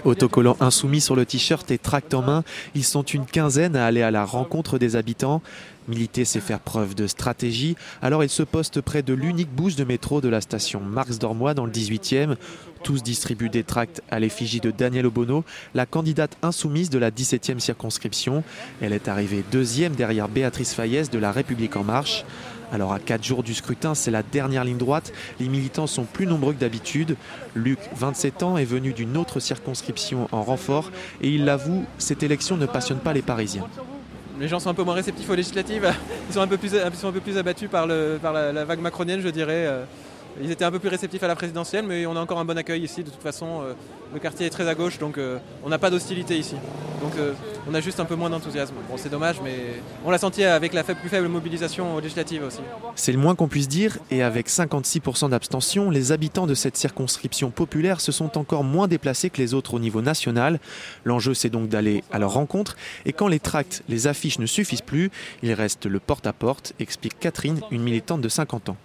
Autocollant insoumis sur le t-shirt et tract en main, ils sont une quinzaine à aller à la rencontre des habitants. Militer, c'est faire preuve de stratégie. Alors ils se postent près de l'unique bouche de métro de la station Marx Dormois dans le 18e. Tous distribuent des tracts à l'effigie de Danielle Obono, la candidate insoumise de la 17e circonscription. Elle est arrivée deuxième derrière Béatrice Fayès de La République En Marche. Alors à 4 jours du scrutin, c'est la dernière ligne droite. Les militants sont plus nombreux que d'habitude. Luc, 27 ans, est venu d'une autre circonscription en renfort et il l'avoue, cette élection ne passionne pas les Parisiens. Les gens sont un peu moins réceptifs aux législatives. Ils sont un peu plus, abattus par, la, la vague macronienne, je dirais. Ils étaient un peu plus réceptifs à la présidentielle, mais on a encore un bon accueil ici. De toute façon, euh, le quartier est très à gauche, donc euh, on n'a pas d'hostilité ici. Donc euh, on a juste un peu moins d'enthousiasme. Bon, c'est dommage, mais on l'a senti avec la plus faible mobilisation législative aussi. C'est le moins qu'on puisse dire, et avec 56% d'abstention, les habitants de cette circonscription populaire se sont encore moins déplacés que les autres au niveau national. L'enjeu, c'est donc d'aller à leur rencontre, et quand les tracts, les affiches ne suffisent plus, il reste le porte-à-porte, explique Catherine, une militante de 50 ans.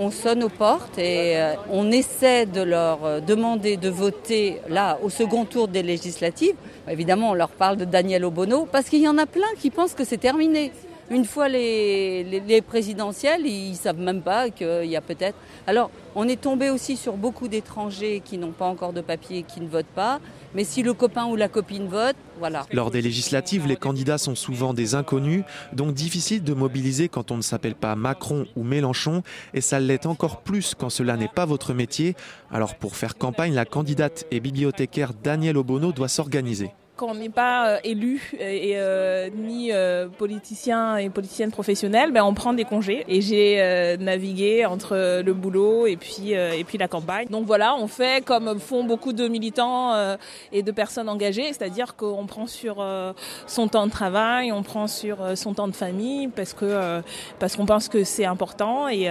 On, on, sonne aux portes et euh, on essaie de leur euh, demander de voter là au second tour des législatives. Évidemment, on leur parle de Daniel Obono parce qu'il y en a plein qui pensent que c'est terminé. Une fois les, les, les présidentielles, ils savent même pas qu'il y a peut-être. Alors, on est tombé aussi sur beaucoup d'étrangers qui n'ont pas encore de papier qui ne votent pas. Mais si le copain ou la copine vote, voilà. Lors des législatives, les candidats sont souvent des inconnus, donc difficile de mobiliser quand on ne s'appelle pas Macron ou Mélenchon, et ça l'est encore plus quand cela n'est pas votre métier. Alors pour faire campagne, la candidate et bibliothécaire Danielle Obono doit s'organiser quand on n'est pas euh, élu et, euh, ni euh, politicien et politicienne professionnelle, ben on prend des congés. Et j'ai navigué entre le boulot et puis et puis la campagne. Donc voilà, on fait comme font beaucoup de militants et de personnes engagées, c'est-à-dire qu'on prend sur son temps de travail, on prend sur son temps de famille parce que parce qu'on pense que c'est important et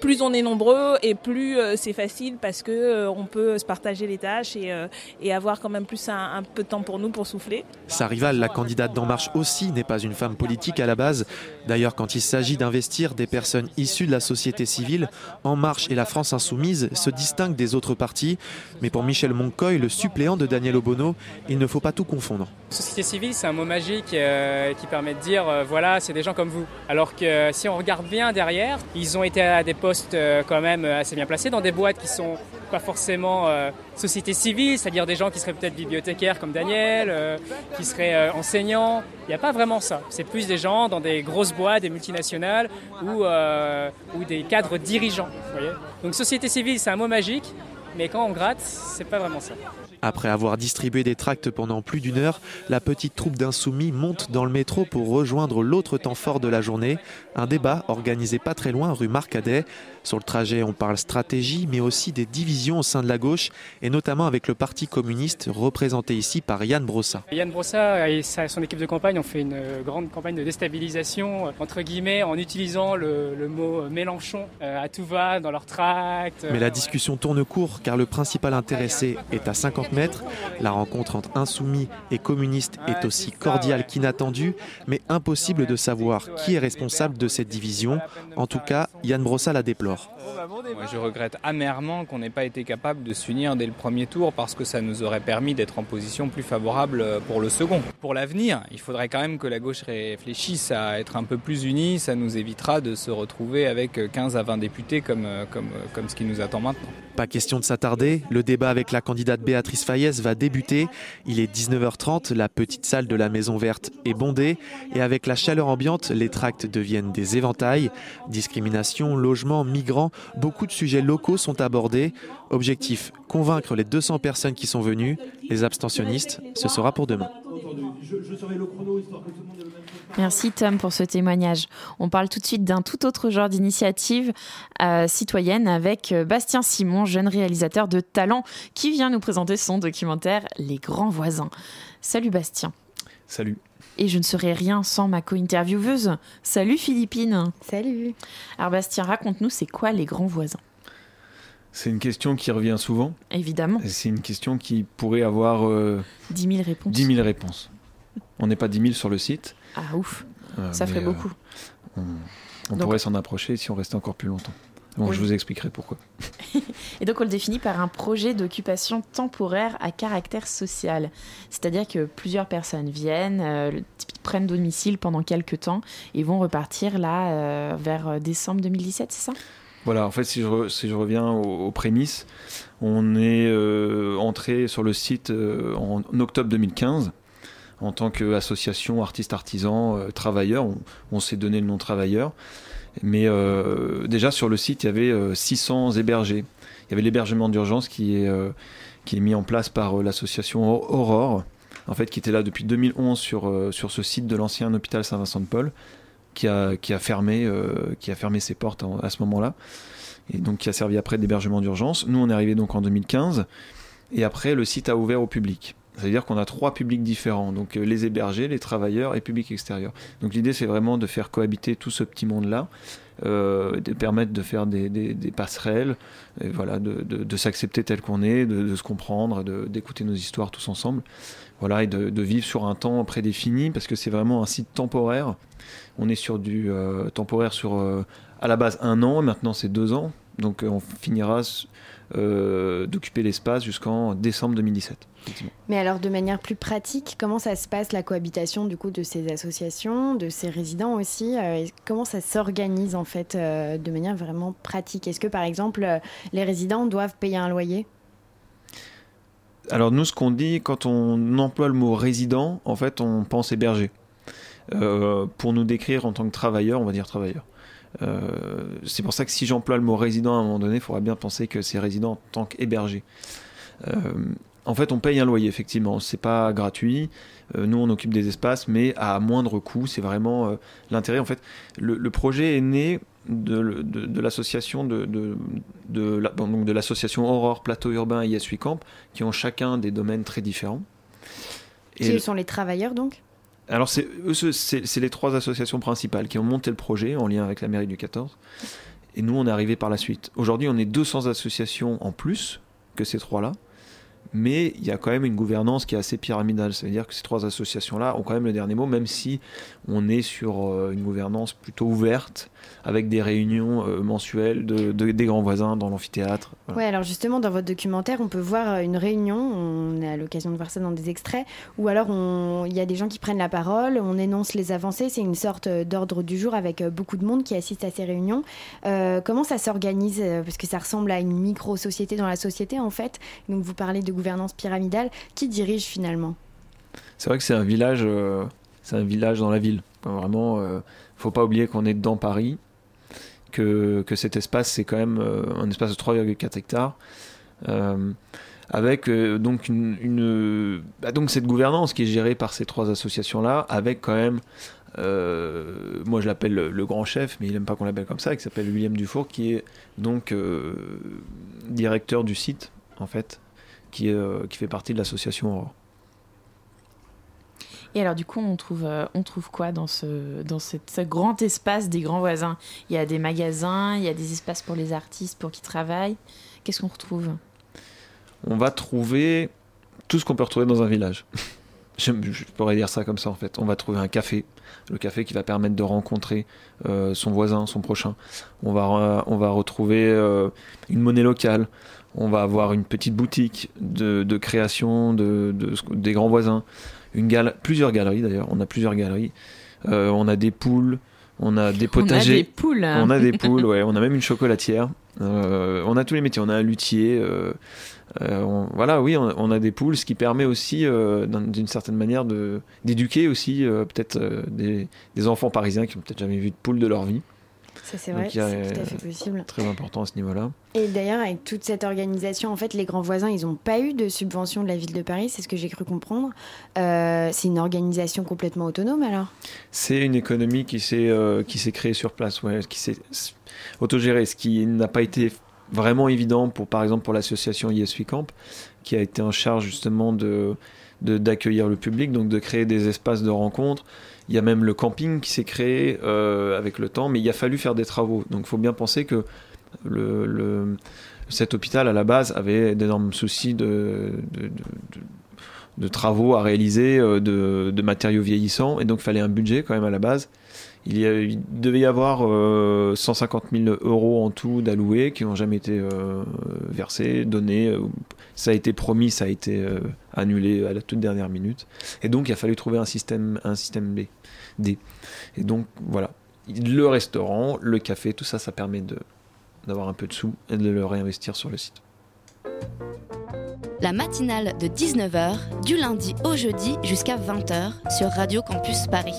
plus on est nombreux et plus c'est facile parce que on peut se partager les tâches et, et avoir quand même plus un, peu de temps pour nous souffler. Sa rivale, la candidate d'En Marche aussi, n'est pas une femme politique à la base. D'ailleurs, quand il s'agit d'investir des personnes issues de la société civile, En Marche et la France Insoumise se distinguent des autres partis. Mais pour Michel Moncoy, le suppléant de Daniel Obono, il ne faut pas tout confondre. Société civile, c'est un mot magique euh, qui permet de dire euh, voilà, c'est des gens comme vous. Alors que si on regarde bien derrière, ils ont été à des postes euh, quand même assez bien placés dans des boîtes qui sont pas forcément euh, société civile, c'est-à-dire des gens qui seraient peut-être bibliothécaires comme Daniel, euh, qui seraient euh, enseignants. Il n'y a pas vraiment ça. C'est plus des gens dans des grosses boîtes, des multinationales ou, ou des cadres dirigeants. Donc société civile, c'est un mot magique, mais quand on gratte, c'est pas vraiment ça. Après avoir distribué des tracts pendant plus d'une heure, la petite troupe d'insoumis monte dans le métro pour rejoindre l'autre temps fort de la journée, un débat organisé pas très loin rue Marcadet. Sur le trajet, on parle stratégie, mais aussi des divisions au sein de la gauche, et notamment avec le Parti communiste représenté ici par Yann Brossa. Yann Brossa et son équipe de campagne ont fait une grande campagne de déstabilisation, entre guillemets, en utilisant le, le mot Mélenchon à tout va dans leur tract. Mais la discussion tourne court, car le principal intéressé est à 50 mètres. La rencontre entre insoumis et communistes est aussi cordiale qu'inattendue, mais impossible de savoir qui est responsable de cette division. En tout cas, Yann Brossa la déplore. mort. Moi, je regrette amèrement qu'on n'ait pas été capable de s'unir dès le premier tour parce que ça nous aurait permis d'être en position plus favorable pour le second. Pour l'avenir, il faudrait quand même que la gauche réfléchisse à être un peu plus unie. Ça nous évitera de se retrouver avec 15 à 20 députés comme, comme, comme ce qui nous attend maintenant. Pas question de s'attarder, le débat avec la candidate Béatrice Fayès va débuter. Il est 19h30, la petite salle de la Maison Verte est bondée et avec la chaleur ambiante, les tracts deviennent des éventails. Discrimination, logement, migrants, beaucoup de sujets locaux sont abordés. Objectif, convaincre les 200 personnes qui sont venues. Les abstentionnistes, ce sera pour demain. Merci Tom pour ce témoignage. On parle tout de suite d'un tout autre genre d'initiative euh, citoyenne avec euh, Bastien Simon, jeune réalisateur de talent, qui vient nous présenter son documentaire Les grands voisins. Salut Bastien. Salut. Et je ne serais rien sans ma co-intervieweuse. Salut Philippine. Salut. Alors Bastien, raconte-nous, c'est quoi les grands voisins? C'est une question qui revient souvent. Évidemment. C'est une question qui pourrait avoir... Euh, 10 000 réponses. 10 000 réponses. On n'est pas 10 000 sur le site. Ah ouf, euh, ça ferait beaucoup. on, on Donc, pourrait s'en approcher si on restait encore plus longtemps. Bon, oui. je vous expliquerai pourquoi. et donc, on le définit par un projet d'occupation temporaire à caractère social. C'est-à-dire que plusieurs personnes viennent, euh, prennent domicile pendant quelques temps et vont repartir là euh, vers décembre 2017, c'est ça? Voilà, en fait, si je, re, si je reviens aux, aux, prémices, on est euh, entré sur le site euh, en octobre 2015 en tant qu'association artistes-artisans euh, travailleurs. On, on s'est donné le nom travailleur. Mais euh, déjà sur le site, il y avait euh, 600 hébergés. Il y avait l'hébergement d'urgence qui est, euh, qui est mis en place par l'association Aurore, en fait, qui était là depuis 2011 sur, sur ce site de l'ancien hôpital Saint-Vincent-de-Paul. qui a, qui a, fermé, qui a fermé ses portes à ce moment-là, et donc qui a servi après d'hébergement d'urgence. Nous, on est arrivé donc en 2015, et après, le site a ouvert au public. C'est-à-dire qu'on a trois publics différents, donc les hébergés, les travailleurs et public extérieur. Donc l'idée, c'est vraiment de faire cohabiter tout ce petit monde-là, euh, de permettre de faire des, passerelles, voilà, de, s'accepter tel qu'on est, de, se comprendre, d'écouter nos histoires tous ensemble, voilà, et de, vivre sur un temps prédéfini, parce que c'est vraiment un site temporaire. On est sur du euh, temporaire sur euh, à la base un an, maintenant c'est deux ans, donc on finira euh, d'occuper l'espace jusqu'en décembre 2017. Mais alors de manière plus pratique, comment ça se passe la cohabitation du coup de ces associations, de ces résidents aussi euh, Comment ça s'organise en fait euh, de manière vraiment pratique? Est-ce que par exemple les résidents doivent payer un loyer? Alors nous ce qu'on dit quand on emploie le mot résident, en fait on pense héberger. pour nous décrire en tant que travailleur, on va dire travailleur. Euh, c'est pour ça que si j'emploie le mot résident à un moment donné, il faudra bien penser que c'est résident en tant qu'hébergé. Euh, en fait, on paye un loyer, effectivement. C'est pas gratuit. Euh, nous, on occupe des espaces, mais à moindre coût. C'est vraiment l'intérêt. En fait, le, projet est né de, de, l'association de, de, de l'association Aurore Plateau Urbain et Yes Camp, qui ont chacun des domaines très différents. Qui sont les travailleurs donc? Alors, c'est les trois associations principales qui ont monté le projet en lien avec la mairie du 14. Et nous, on est arrivé par la suite. Aujourd'hui, on est 200 associations en plus que ces trois-là. Mais il y a quand même une gouvernance qui est assez pyramidale. C'est-à-dire que ces trois associations-là ont quand même le dernier mot, même si on est sur euh, une gouvernance plutôt ouverte avec des réunions euh, mensuelles de, des grands voisins dans l'amphithéâtre. Voilà. Ouais, alors justement, dans votre documentaire, on peut voir euh, une réunion, on a l'occasion de voir ça dans des extraits, ou alors il y a des gens qui prennent la parole, on énonce les avancées, c'est une sorte d'ordre du jour avec beaucoup de monde qui assiste à ces réunions. Comment ça s'organise Parce que ça ressemble à une micro-société dans la société, en fait? Donc vous parlez de gouvernance pyramidale. Qui dirige finalement C'est vrai que c'est un village, c'est un village dans la ville. Vraiment, faut pas oublier qu'on est dans Paris que, cet espace, c'est quand même euh, un espace de 3,4 hectares. Euh, avec euh, donc une, bah, donc cette gouvernance qui est gérée par ces trois associations là avec quand même moi je l'appelle le, grand chef mais il n'aime pas qu'on l'appelle comme ça qui s'appelle William Dufour qui est donc directeur du site en fait qui, est, qui fait partie de l'association Aurore. Et alors, du coup, on trouve, euh, on trouve quoi dans, ce, dans cette, ce grand espace des grands voisins? Il y a des magasins, il y a des espaces pour les artistes, pour qui travaillent. Qu'est-ce qu'on retrouve? On va trouver tout ce qu'on peut retrouver dans un village. je, pourrais dire ça comme ça, en fait. On va trouver un café, le café qui va permettre de rencontrer euh, son voisin, son prochain. On va, on va retrouver euh, une monnaie locale. On va avoir une petite boutique de, de création de, de, des grands voisins une plusieurs galeries d'ailleurs. On a plusieurs galeries. Euh, on a des poules, on a des potagers. On a des poules. On a des poules, ouais. On a même une chocolatière. Euh, on a tous les métiers. On a un luthier. Euh, voilà, oui, on, a des poules, ce qui permet aussi, d'une certaine manière, d'éduquer aussi peut-être des, des, enfants parisiens qui n'ont peut-être jamais vu de poules de leur vie. Ça, c'est vrai, c'est tout à fait possible. Très important à ce niveau-là. Et d'ailleurs, avec toute cette organisation, en fait, les grands voisins, ils n'ont pas eu de subvention de la ville de Paris, c'est ce que j'ai cru comprendre. Euh, c'est une organisation complètement autonome alors? C'est une économie qui s'est euh, qui s'est créée sur place, ouais, qui s'est autogérée, ce qui n'a pas été vraiment évident pour, par exemple, pour l'association ISV Camp, qui a été en charge justement de d'accueillir le public, donc de créer des espaces de rencontre. Il y a même le camping qui s'est créé euh, avec le temps, mais il a fallu faire des travaux. Donc il faut bien penser que cet hôpital, à la base, avait d'énormes soucis de, travaux à réaliser, euh, de, matériaux vieillissants, et donc il fallait un budget quand même à la base. Il devait y avoir 150 euh, 000 euros en tout d'alloués qui n'ont jamais été versés, donnés. Ça a été promis, ça a été annulé à la toute dernière minute. Et donc il a fallu trouver un système, un système B. D. Et donc voilà, le restaurant, le café, tout ça, ça permet de d'avoir un peu de sous et de le réinvestir sur le site. La matinale de 19h, du lundi au jeudi jusqu'à 20h sur Radio Campus Paris.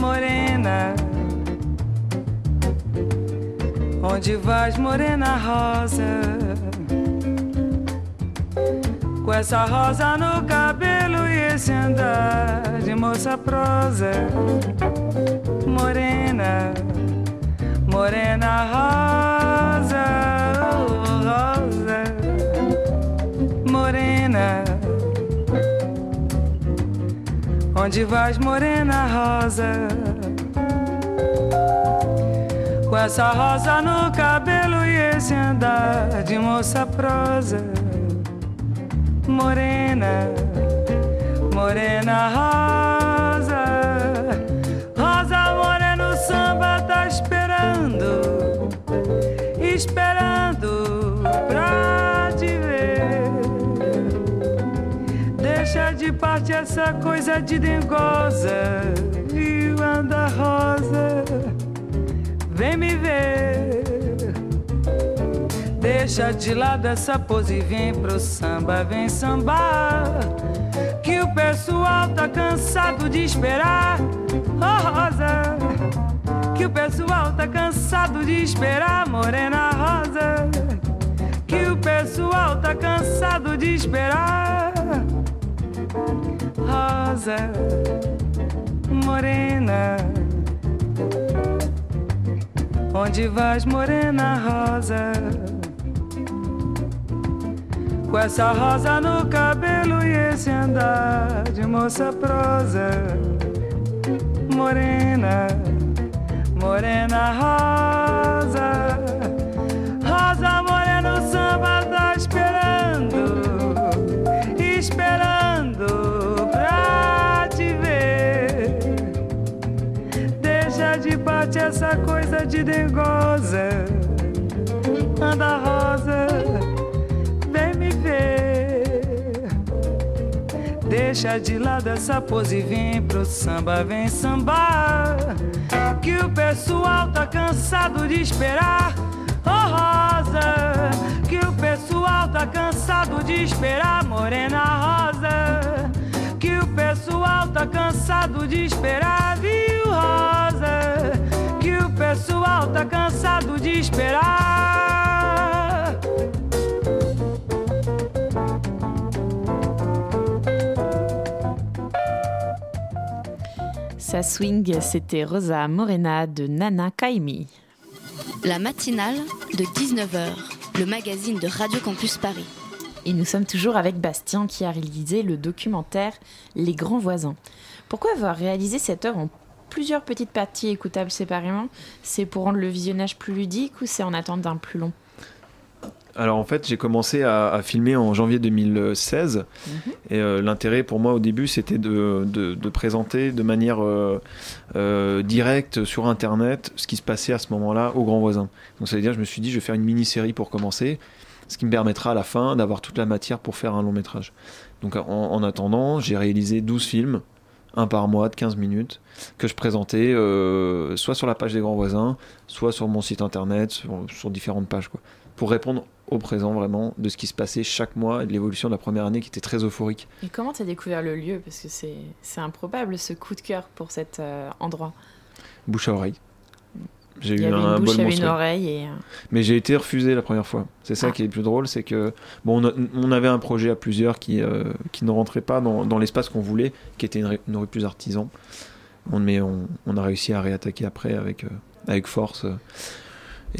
morena, onde vais, morena rosa? com essa rosa no cabelo. esse andar de moça prosa, morena, morena rosa, rosa, morena. Onde vais, morena rosa? Essa rosa no cabelo e esse andar de moça prosa, morena, morena rosa, rosa morena, o samba tá esperando, esperando pra te ver. Deixa de parte essa coisa de dengosa e anda rosa, me ver. Deixa de lado essa pose e vem pro samba, vem sambar. Que o pessoal tá cansado de esperar. Oh, rosa, que o pessoal tá cansado de esperar, morena rosa. Que o pessoal tá cansado de esperar. Rosa, morena. Onde vais, morena rosa? Com essa rosa no cabelo e esse andar de moça prosa. Morena, morena rosa. Rosa morena, o samba tá esperando, esperando pra te ver. Deixa de parte essa coisa de dengosa. Anda rosa, vem me ver. Deixa de lado essa pose e vem pro samba, vem sambar. Que o pessoal tá cansado de esperar. Oh rosa, que o pessoal tá cansado de esperar, morena rosa. Que o pessoal tá cansado de esperar, viu pessoal tá cansado de esperar. Ça swing, c'était Rosa Morena de Nana Kaimi. La matinale de 19h, le magazine de Radio Campus Paris. Et nous sommes toujours avec Bastien qui a réalisé le documentaire Les grands voisins. Pourquoi avoir réalisé cette œuvre en plusieurs petites parties écoutables séparément C'est pour rendre le visionnage plus ludique ou c'est en attente d'un plus long? Alors en fait, j'ai commencé à, à filmer en janvier 2016. Et euh, l'intérêt pour moi au début, c'était de, de- de présenter de manière euh, euh, directe sur Internet ce qui se passait à ce moment-là aux grands voisins. Donc ça veut dire, je me suis dit, je vais faire une mini-série pour commencer, ce qui me permettra à la fin d'avoir toute la matière pour faire un long métrage. Donc en, en attendant, j'ai réalisé 12 films, un par mois de 15 minutes, que je présentais euh, soit sur la page des grands voisins, soit sur mon site internet, sur, sur différentes pages, quoi, pour répondre au présent vraiment de ce qui se passait chaque mois et de l'évolution de la première année qui était très euphorique. Et comment tu as découvert le lieu? Parce que c'est c'est improbable ce coup de cœur pour cet euh, endroit. Bouche à oreille. J'ai eu un bouche, bol une oreille et... euh, Mais j'ai été refusé la première fois. C'est ça Ah. qui est le plus drôle, c'est que bon, on, avait un projet à plusieurs qui, euh, qui ne rentrait pas dans, dans l'espace qu'on voulait, qui était une, rue- une rue plus artisan. On, mais on, on a réussi à réattaquer après avec, euh, avec force euh,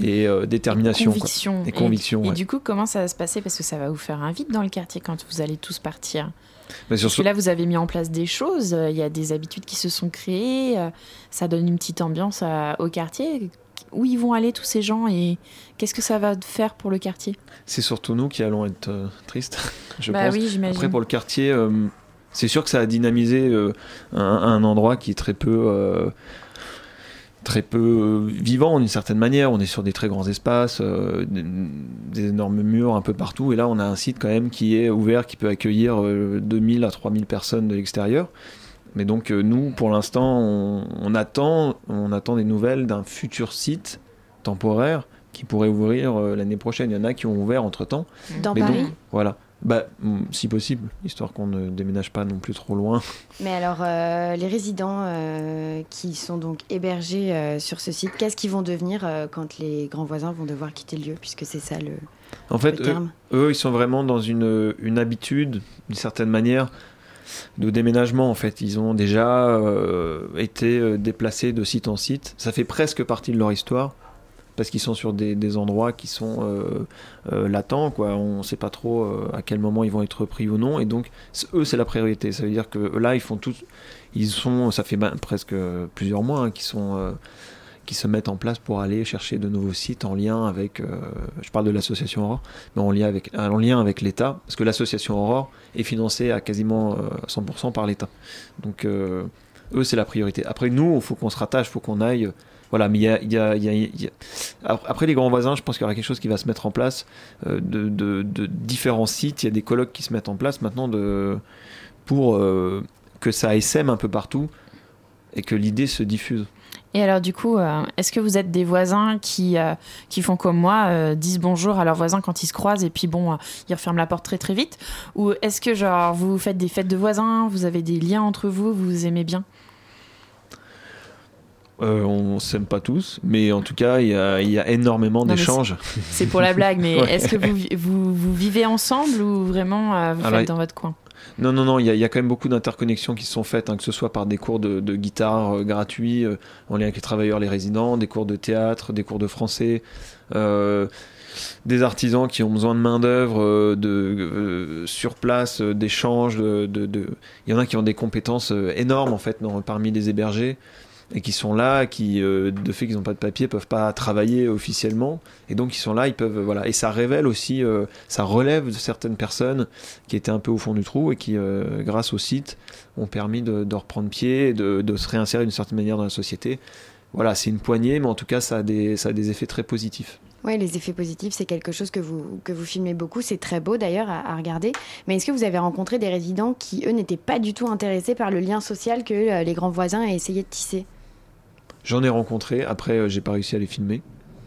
et détermination. Conviction. Et conviction. Et, ouais. du coup, comment ça va se passer? Parce que ça va vous faire un vide dans le quartier quand vous allez tous partir. Mais sur là, vous avez mis en place des choses, euh, il y a des habitudes qui se sont créées, euh, ça donne une petite ambiance à- au quartier. Où ils vont aller tous ces gens et qu'est-ce que ça va faire pour le quartier? C'est surtout nous qui allons être euh, tristes, je Bah pense. oui. Après, pour le quartier, euh, c'est sûr que ça a dynamisé euh, un, un endroit qui est très peu. Très peu euh, vivant d'une certaine manière. On est sur des très grands espaces, euh, des, des énormes murs un peu partout. Et là, on a un site quand même qui est ouvert, qui peut accueillir euh, 2000 à 3000 personnes de l'extérieur. Mais donc, euh, nous, pour l'instant, on, on attend, on attend des nouvelles d'un futur site temporaire qui pourrait ouvrir l'année prochaine. Il y en a qui ont ouvert entre temps. Dans Mais Paris? donc, voilà. Bah, mm, si possible, histoire qu'on ne déménage pas non plus trop loin. Mais alors, euh, les résidents euh, qui sont donc hébergés euh, sur ce site, qu'est-ce qu'ils vont devenir quand les grands voisins vont devoir quitter le lieu, puisque c'est ça le, En fait, le eux, terme? eux, ils sont vraiment dans une, une habitude, d'une certaine manière. de déménagement en fait. Ils ont déjà été déplacés de site en site. Ça fait presque partie de leur histoire parce qu'ils sont sur des, endroits qui sont euh, latents. Quoi. On ne sait pas trop à quel moment ils vont être pris ou non. Et donc, eux, c'est la priorité. Ça veut dire que là, ils font tout. Ils sont, ça fait ben, presque plusieurs mois hein, qu'ils sont se mettent en place pour aller chercher de nouveaux sites en lien avec, je parle de l'association Aurore, mais en lien avec, en lien avec l'État, parce que l'association Aurore est financée à quasiment 100% par l'État. Donc eux, c'est la priorité. Après, nous, il faut qu'on se rattache, il faut qu'on aille. Voilà, mais il y a, Après, les grands voisins, je pense qu'il y aura quelque chose qui va se mettre en place euh, de, différents sites. Il y a des colloques qui se mettent en place maintenant pour euh, que ça essaime un peu partout et que l'idée se diffuse. Et alors du coup, euh, est-ce que vous êtes des voisins qui, qui font comme moi, disent bonjour à leurs voisins quand ils se croisent et puis bon, ils referment la porte très très vite? Ou est-ce que genre vous faites des fêtes de voisins, vous avez des liens entre vous vous aimez bien? On s'aime pas tous, mais en tout cas, il y a, y a, énormément d'échanges. C'est pour la blague, mais ouais. est-ce que vous, vous, vous, vivez ensemble ou vraiment vous alors, faites dans votre coin? Non, non, non, il y, y, a quand même beaucoup d'interconnexions qui se sont faites, hein, que ce soit par des cours de, de guitare euh, gratuits euh, en lien avec les travailleurs, les résidents, des cours de théâtre, des cours de français, euh, des artisans qui ont besoin de main-d'œuvre euh, de, sur place, d'échanges. De, de, Il y en a qui ont des compétences énormes en fait parmi les hébergés et qui sont là, qui euh, de fait qu'ils n'ont pas de papier peuvent pas travailler officiellement et donc ils sont là, ils peuvent voilà et ça révèle aussi, euh, ça relève de certaines personnes qui étaient un peu au fond du trou et qui euh, grâce au site ont permis de, reprendre pied, de, de se réinsérer d'une certaine manière dans la société. Voilà, c'est une poignée, mais en tout cas ça a des, ça a des effets très positifs. Oui, les effets positifs, c'est quelque chose que vous, que vous filmez beaucoup. C'est très beau d'ailleurs à, regarder. Mais est-ce que vous avez rencontré des résidents qui, eux, n'étaient pas du tout intéressés par le lien social que euh, les grands voisins aient essayé de tisser? J'en ai rencontré. Après, euh, j'ai pas réussi à les filmer.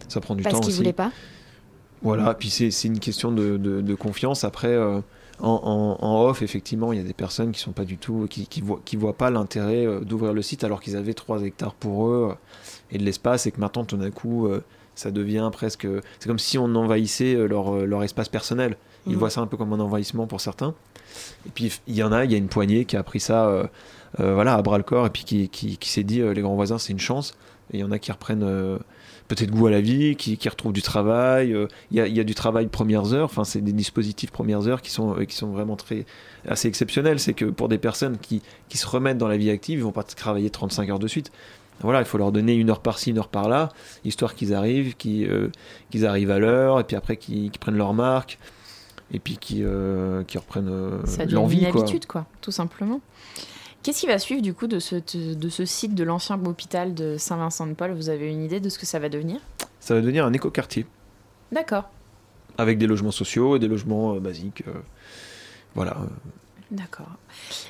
Ça prend du Parce temps qu'ils aussi. voulaient pas? Voilà, puis c'est une question de, de, de confiance. Après, euh, en, en, en, off, effectivement, il y a des personnes qui sont pas du tout, qui, qui, voient, qui voient pas l'intérêt euh, d'ouvrir le site alors qu'ils avaient 3 hectares pour eux et de l'espace et que maintenant, tout d'un coup, ça devient presque. C'est comme si on envahissait leur, leur espace personnel. Ils mmh. voient ça un peu comme un envahissement pour certains. Et puis, il y en a, il y a une poignée qui a pris ça voilà, à bras le corps et puis qui, qui, qui s'est dit les grands voisins, c'est une chance. Et il y en a qui reprennent euh, peut-être goût à la vie, qui, qui retrouvent du travail. Il euh, y, a, y, a, du travail premières heures. Enfin, c'est des dispositifs premières heures qui sont, euh, qui sont vraiment très assez exceptionnels. C'est que pour des personnes qui, qui se remettent dans la vie active, ils vont pas travailler 35 heures de suite. Voilà, il faut leur donner une heure par-ci, une heure par-là, histoire qu'ils arrivent, qu'ils euh, qu arrivent à l'heure, et puis après qu'ils qu prennent leur marque, et puis qu'ils euh, qu reprennent euh, l'envie. C'est une habitude, quoi, tout simplement. Qu'est-ce qui va suivre du coup de ce, de ce site de l'ancien hôpital de Saint-Vincent-de-Paul? Vous avez une idée de ce que ça va devenir? Ça va devenir un écoquartier. D'accord. Avec des logements sociaux et des logements euh, basiques. Euh, voilà. D'accord.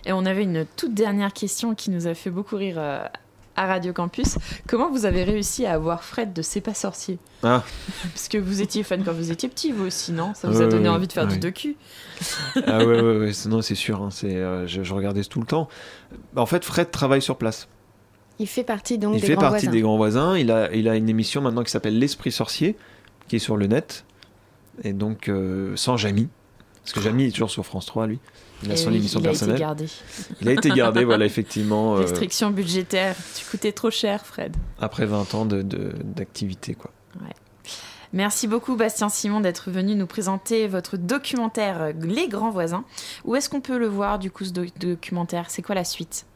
Et on avait une toute dernière question qui nous a fait beaucoup rire euh, à Radio Campus. Comment vous avez réussi à avoir Fred de C'est pas sorcier ah. Parce que vous étiez fan quand vous étiez petit, vous aussi, non Ça vous a donné ouais, envie de faire ouais. du docu Ah ouais, ouais, ouais. non, c'est sûr. Hein, c'est, euh, je, je, regardais tout le temps. En fait, Fred travaille sur place. Il fait partie donc il des fait grands partie voisins. des grands voisins. Il a, il a une émission maintenant qui s'appelle L'Esprit Sorcier, qui est sur le net. Et donc, euh, sans Jamy. Parce que Jamy est toujours sur France 3, lui. Il a Et son oui, émission il a personnelle. été gardé. Il a été gardé, voilà, effectivement. euh, Restriction budgétaire. Tu coûtais trop cher, Fred. après 20 ans de, de, d'activité, quoi. Ouais. Merci beaucoup Bastien Simon d'être venu nous présenter votre documentaire Les Grands Voisins. Où est-ce qu'on peut le voir du coup ce do documentaire? C'est quoi la suite?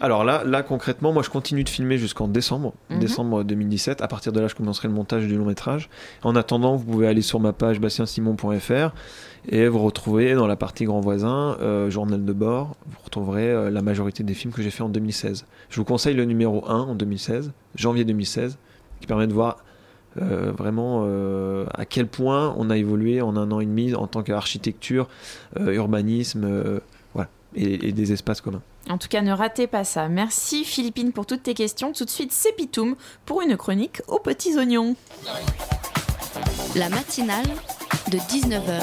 Alors là, là concrètement, moi je continue de filmer jusqu'en décembre, Mhm. mm -hmm. décembre 2017. À partir de là, je commencerai le montage du long métrage. En attendant, vous pouvez aller sur ma page bastiensimon.fr et vous retrouvez dans la partie Grands Voisins, euh, journal de bord, vous retrouverez euh, la majorité des films que j'ai fait en 2016. Je vous conseille le numéro 1 en 2016, janvier 2016, qui permet de voir euh, vraiment euh, à quel point on a évolué en un an et demi en tant qu'architecture, euh, urbanisme, euh, voilà, et, et, des espaces communs. En tout cas, ne ratez pas ça. Merci Philippine pour toutes tes questions. Tout de suite, c'est Pitoum pour une chronique aux petits oignons. La matinale de 19h,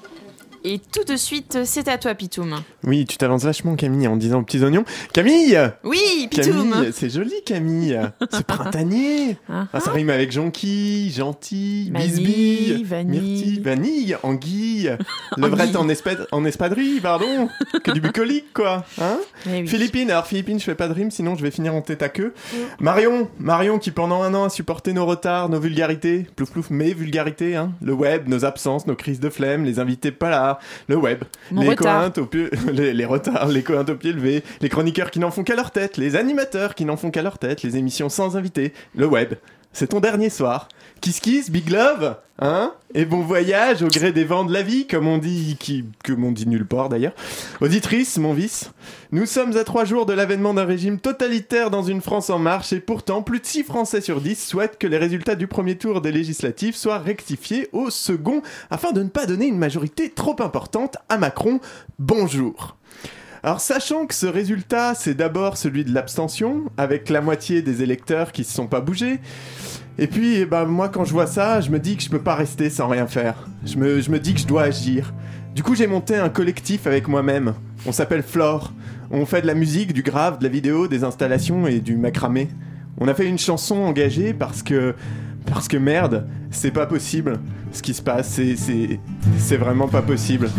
Et tout de suite, c'est à toi, Pitoum. Oui, tu t'avances vachement, Camille, en disant petits oignons. Camille Oui, Pitoum c'est joli, Camille. C'est printanier. Ah, Ah, ça rime avec jonquille, gentil, bisbille, vanille. myrtille, vanille, anguille, levrette en, espad- en espadrille, pardon. Que du bucolique, quoi. Hein Eh oui. Philippine, alors Philippine, je fais pas de rime, sinon je vais finir en tête à queue. Marion, Marion qui pendant un an a supporté nos retards, nos vulgarités, plouf plouf, mes vulgarités, hein. Le web, nos absences, nos crises de flemme, les invités pas là, le web, Mon les retard. cointes au pied, les, les retards, les cointes au pied levé, les chroniqueurs qui n'en font qu'à leur tête, les animateurs qui n'en font qu'à leur tête, les émissions sans invités, le web. C'est ton dernier soir. Kiss kiss, big love, hein Et bon voyage au gré des vents de la vie, comme on dit, qui, comme on dit nulle part d'ailleurs. Auditrice, mon vice, nous sommes à trois jours de l'avènement d'un régime totalitaire dans une France en marche et pourtant plus de 6 Français sur 10 souhaitent que les résultats du premier tour des législatives soient rectifiés au second afin de ne pas donner une majorité trop importante à Macron. Bonjour. Alors sachant que ce résultat c'est d'abord celui de l'abstention, avec la moitié des électeurs qui se sont pas bougés, et puis eh ben, moi quand je vois ça, je me dis que je peux pas rester sans rien faire. Je me, je me dis que je dois agir. Du coup j'ai monté un collectif avec moi-même. On s'appelle Flore. On fait de la musique, du grave, de la vidéo, des installations et du macramé. On a fait une chanson engagée parce que... Parce que merde, c'est pas possible ce qui se passe, c'est... c'est- C'est vraiment pas possible.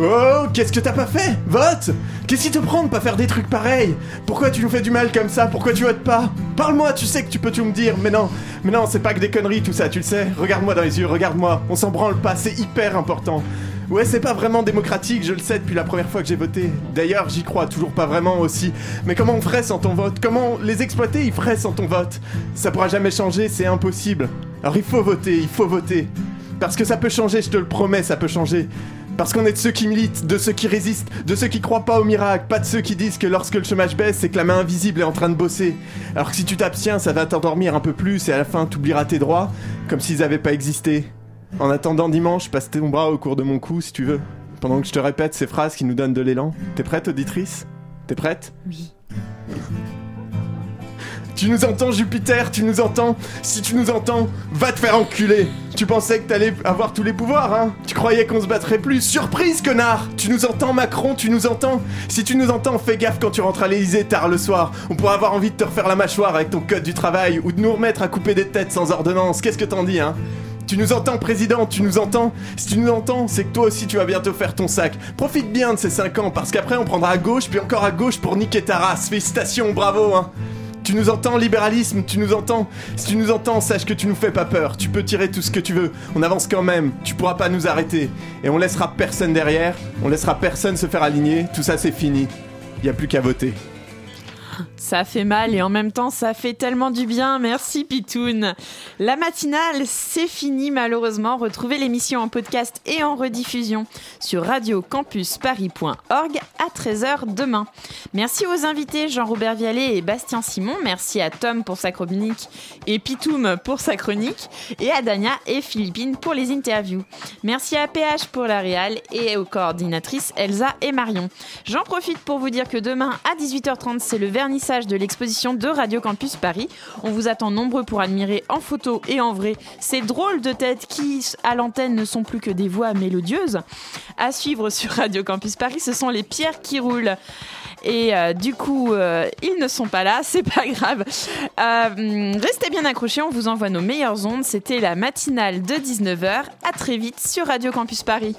Oh, qu'est-ce que t'as pas fait? Vote Qu'est-ce qui te prend de pas faire des trucs pareils? Pourquoi tu nous fais du mal comme ça? Pourquoi tu votes pas? Parle-moi, tu sais que tu peux tout me dire, mais non, mais non, c'est pas que des conneries tout ça, tu le sais. Regarde-moi dans les yeux, regarde-moi, on s'en branle pas, c'est hyper important. Ouais, c'est pas vraiment démocratique, je le sais depuis la première fois que j'ai voté. D'ailleurs, j'y crois toujours pas vraiment aussi. Mais comment on ferait sans ton vote? Comment les exploiter ils feraient sans ton vote? Ça pourra jamais changer, c'est impossible. Alors il faut voter, il faut voter. Parce que ça peut changer, je te le promets, ça peut changer. Parce qu'on est de ceux qui militent, de ceux qui résistent, de ceux qui croient pas au miracle, pas de ceux qui disent que lorsque le chômage baisse, c'est que la main invisible est en train de bosser. Alors que si tu t'abstiens, ça va t'endormir un peu plus et à la fin, t'oublieras tes droits, comme s'ils avaient pas existé. En attendant dimanche, passe ton bras au cours de mon cou si tu veux, pendant que je te répète ces phrases qui nous donnent de l'élan. T'es prête, auditrice? T'es prête? Oui. Tu nous entends, Jupiter Tu nous entends. Si tu nous entends, va te faire enculer. Tu pensais que t'allais avoir tous les pouvoirs, hein. Tu croyais qu'on se battrait plus. Surprise, connard. Tu nous entends, Macron Tu nous entends. Si tu nous entends, fais gaffe quand tu rentres à l'Elysée tard le soir. On pourrait avoir envie de te refaire la mâchoire avec ton code du travail ou de nous remettre à couper des têtes sans ordonnance. Qu'est-ce que t'en dis, hein? Tu nous entends, président, tu nous entends? Si tu nous entends, c'est que toi aussi tu vas bientôt faire ton sac. Profite bien de ces 5 ans, parce qu'après on prendra à gauche, puis encore à gauche pour niquer ta race. Félicitations, bravo, hein tu nous entends, libéralisme, tu nous entends Si tu nous entends, sache que tu nous fais pas peur. Tu peux tirer tout ce que tu veux. On avance quand même. Tu pourras pas nous arrêter. Et on laissera personne derrière. On laissera personne se faire aligner. Tout ça, c'est fini. Y a plus qu'à voter. Ça fait mal et en même temps ça fait tellement du bien. Merci Pitoun. La matinale, c'est fini malheureusement. Retrouvez l'émission en podcast et en rediffusion sur radiocampusparis.org à 13h demain. Merci aux invités Jean-Robert Vialet et Bastien Simon. Merci à Tom pour sa chronique et Pitoum pour sa chronique et à Dania et Philippine pour les interviews. Merci à PH pour la réal et aux coordinatrices Elsa et Marion. J'en profite pour vous dire que demain à 18h30 c'est le de l'exposition de Radio Campus Paris. On vous attend nombreux pour admirer en photo et en vrai ces drôles de têtes qui à l'antenne ne sont plus que des voix mélodieuses. À suivre sur Radio Campus Paris, ce sont les pierres qui roulent. Et euh, du coup, euh, ils ne sont pas là, c'est pas grave. Euh, restez bien accrochés, on vous envoie nos meilleures ondes. C'était la matinale de 19h. À très vite sur Radio Campus Paris.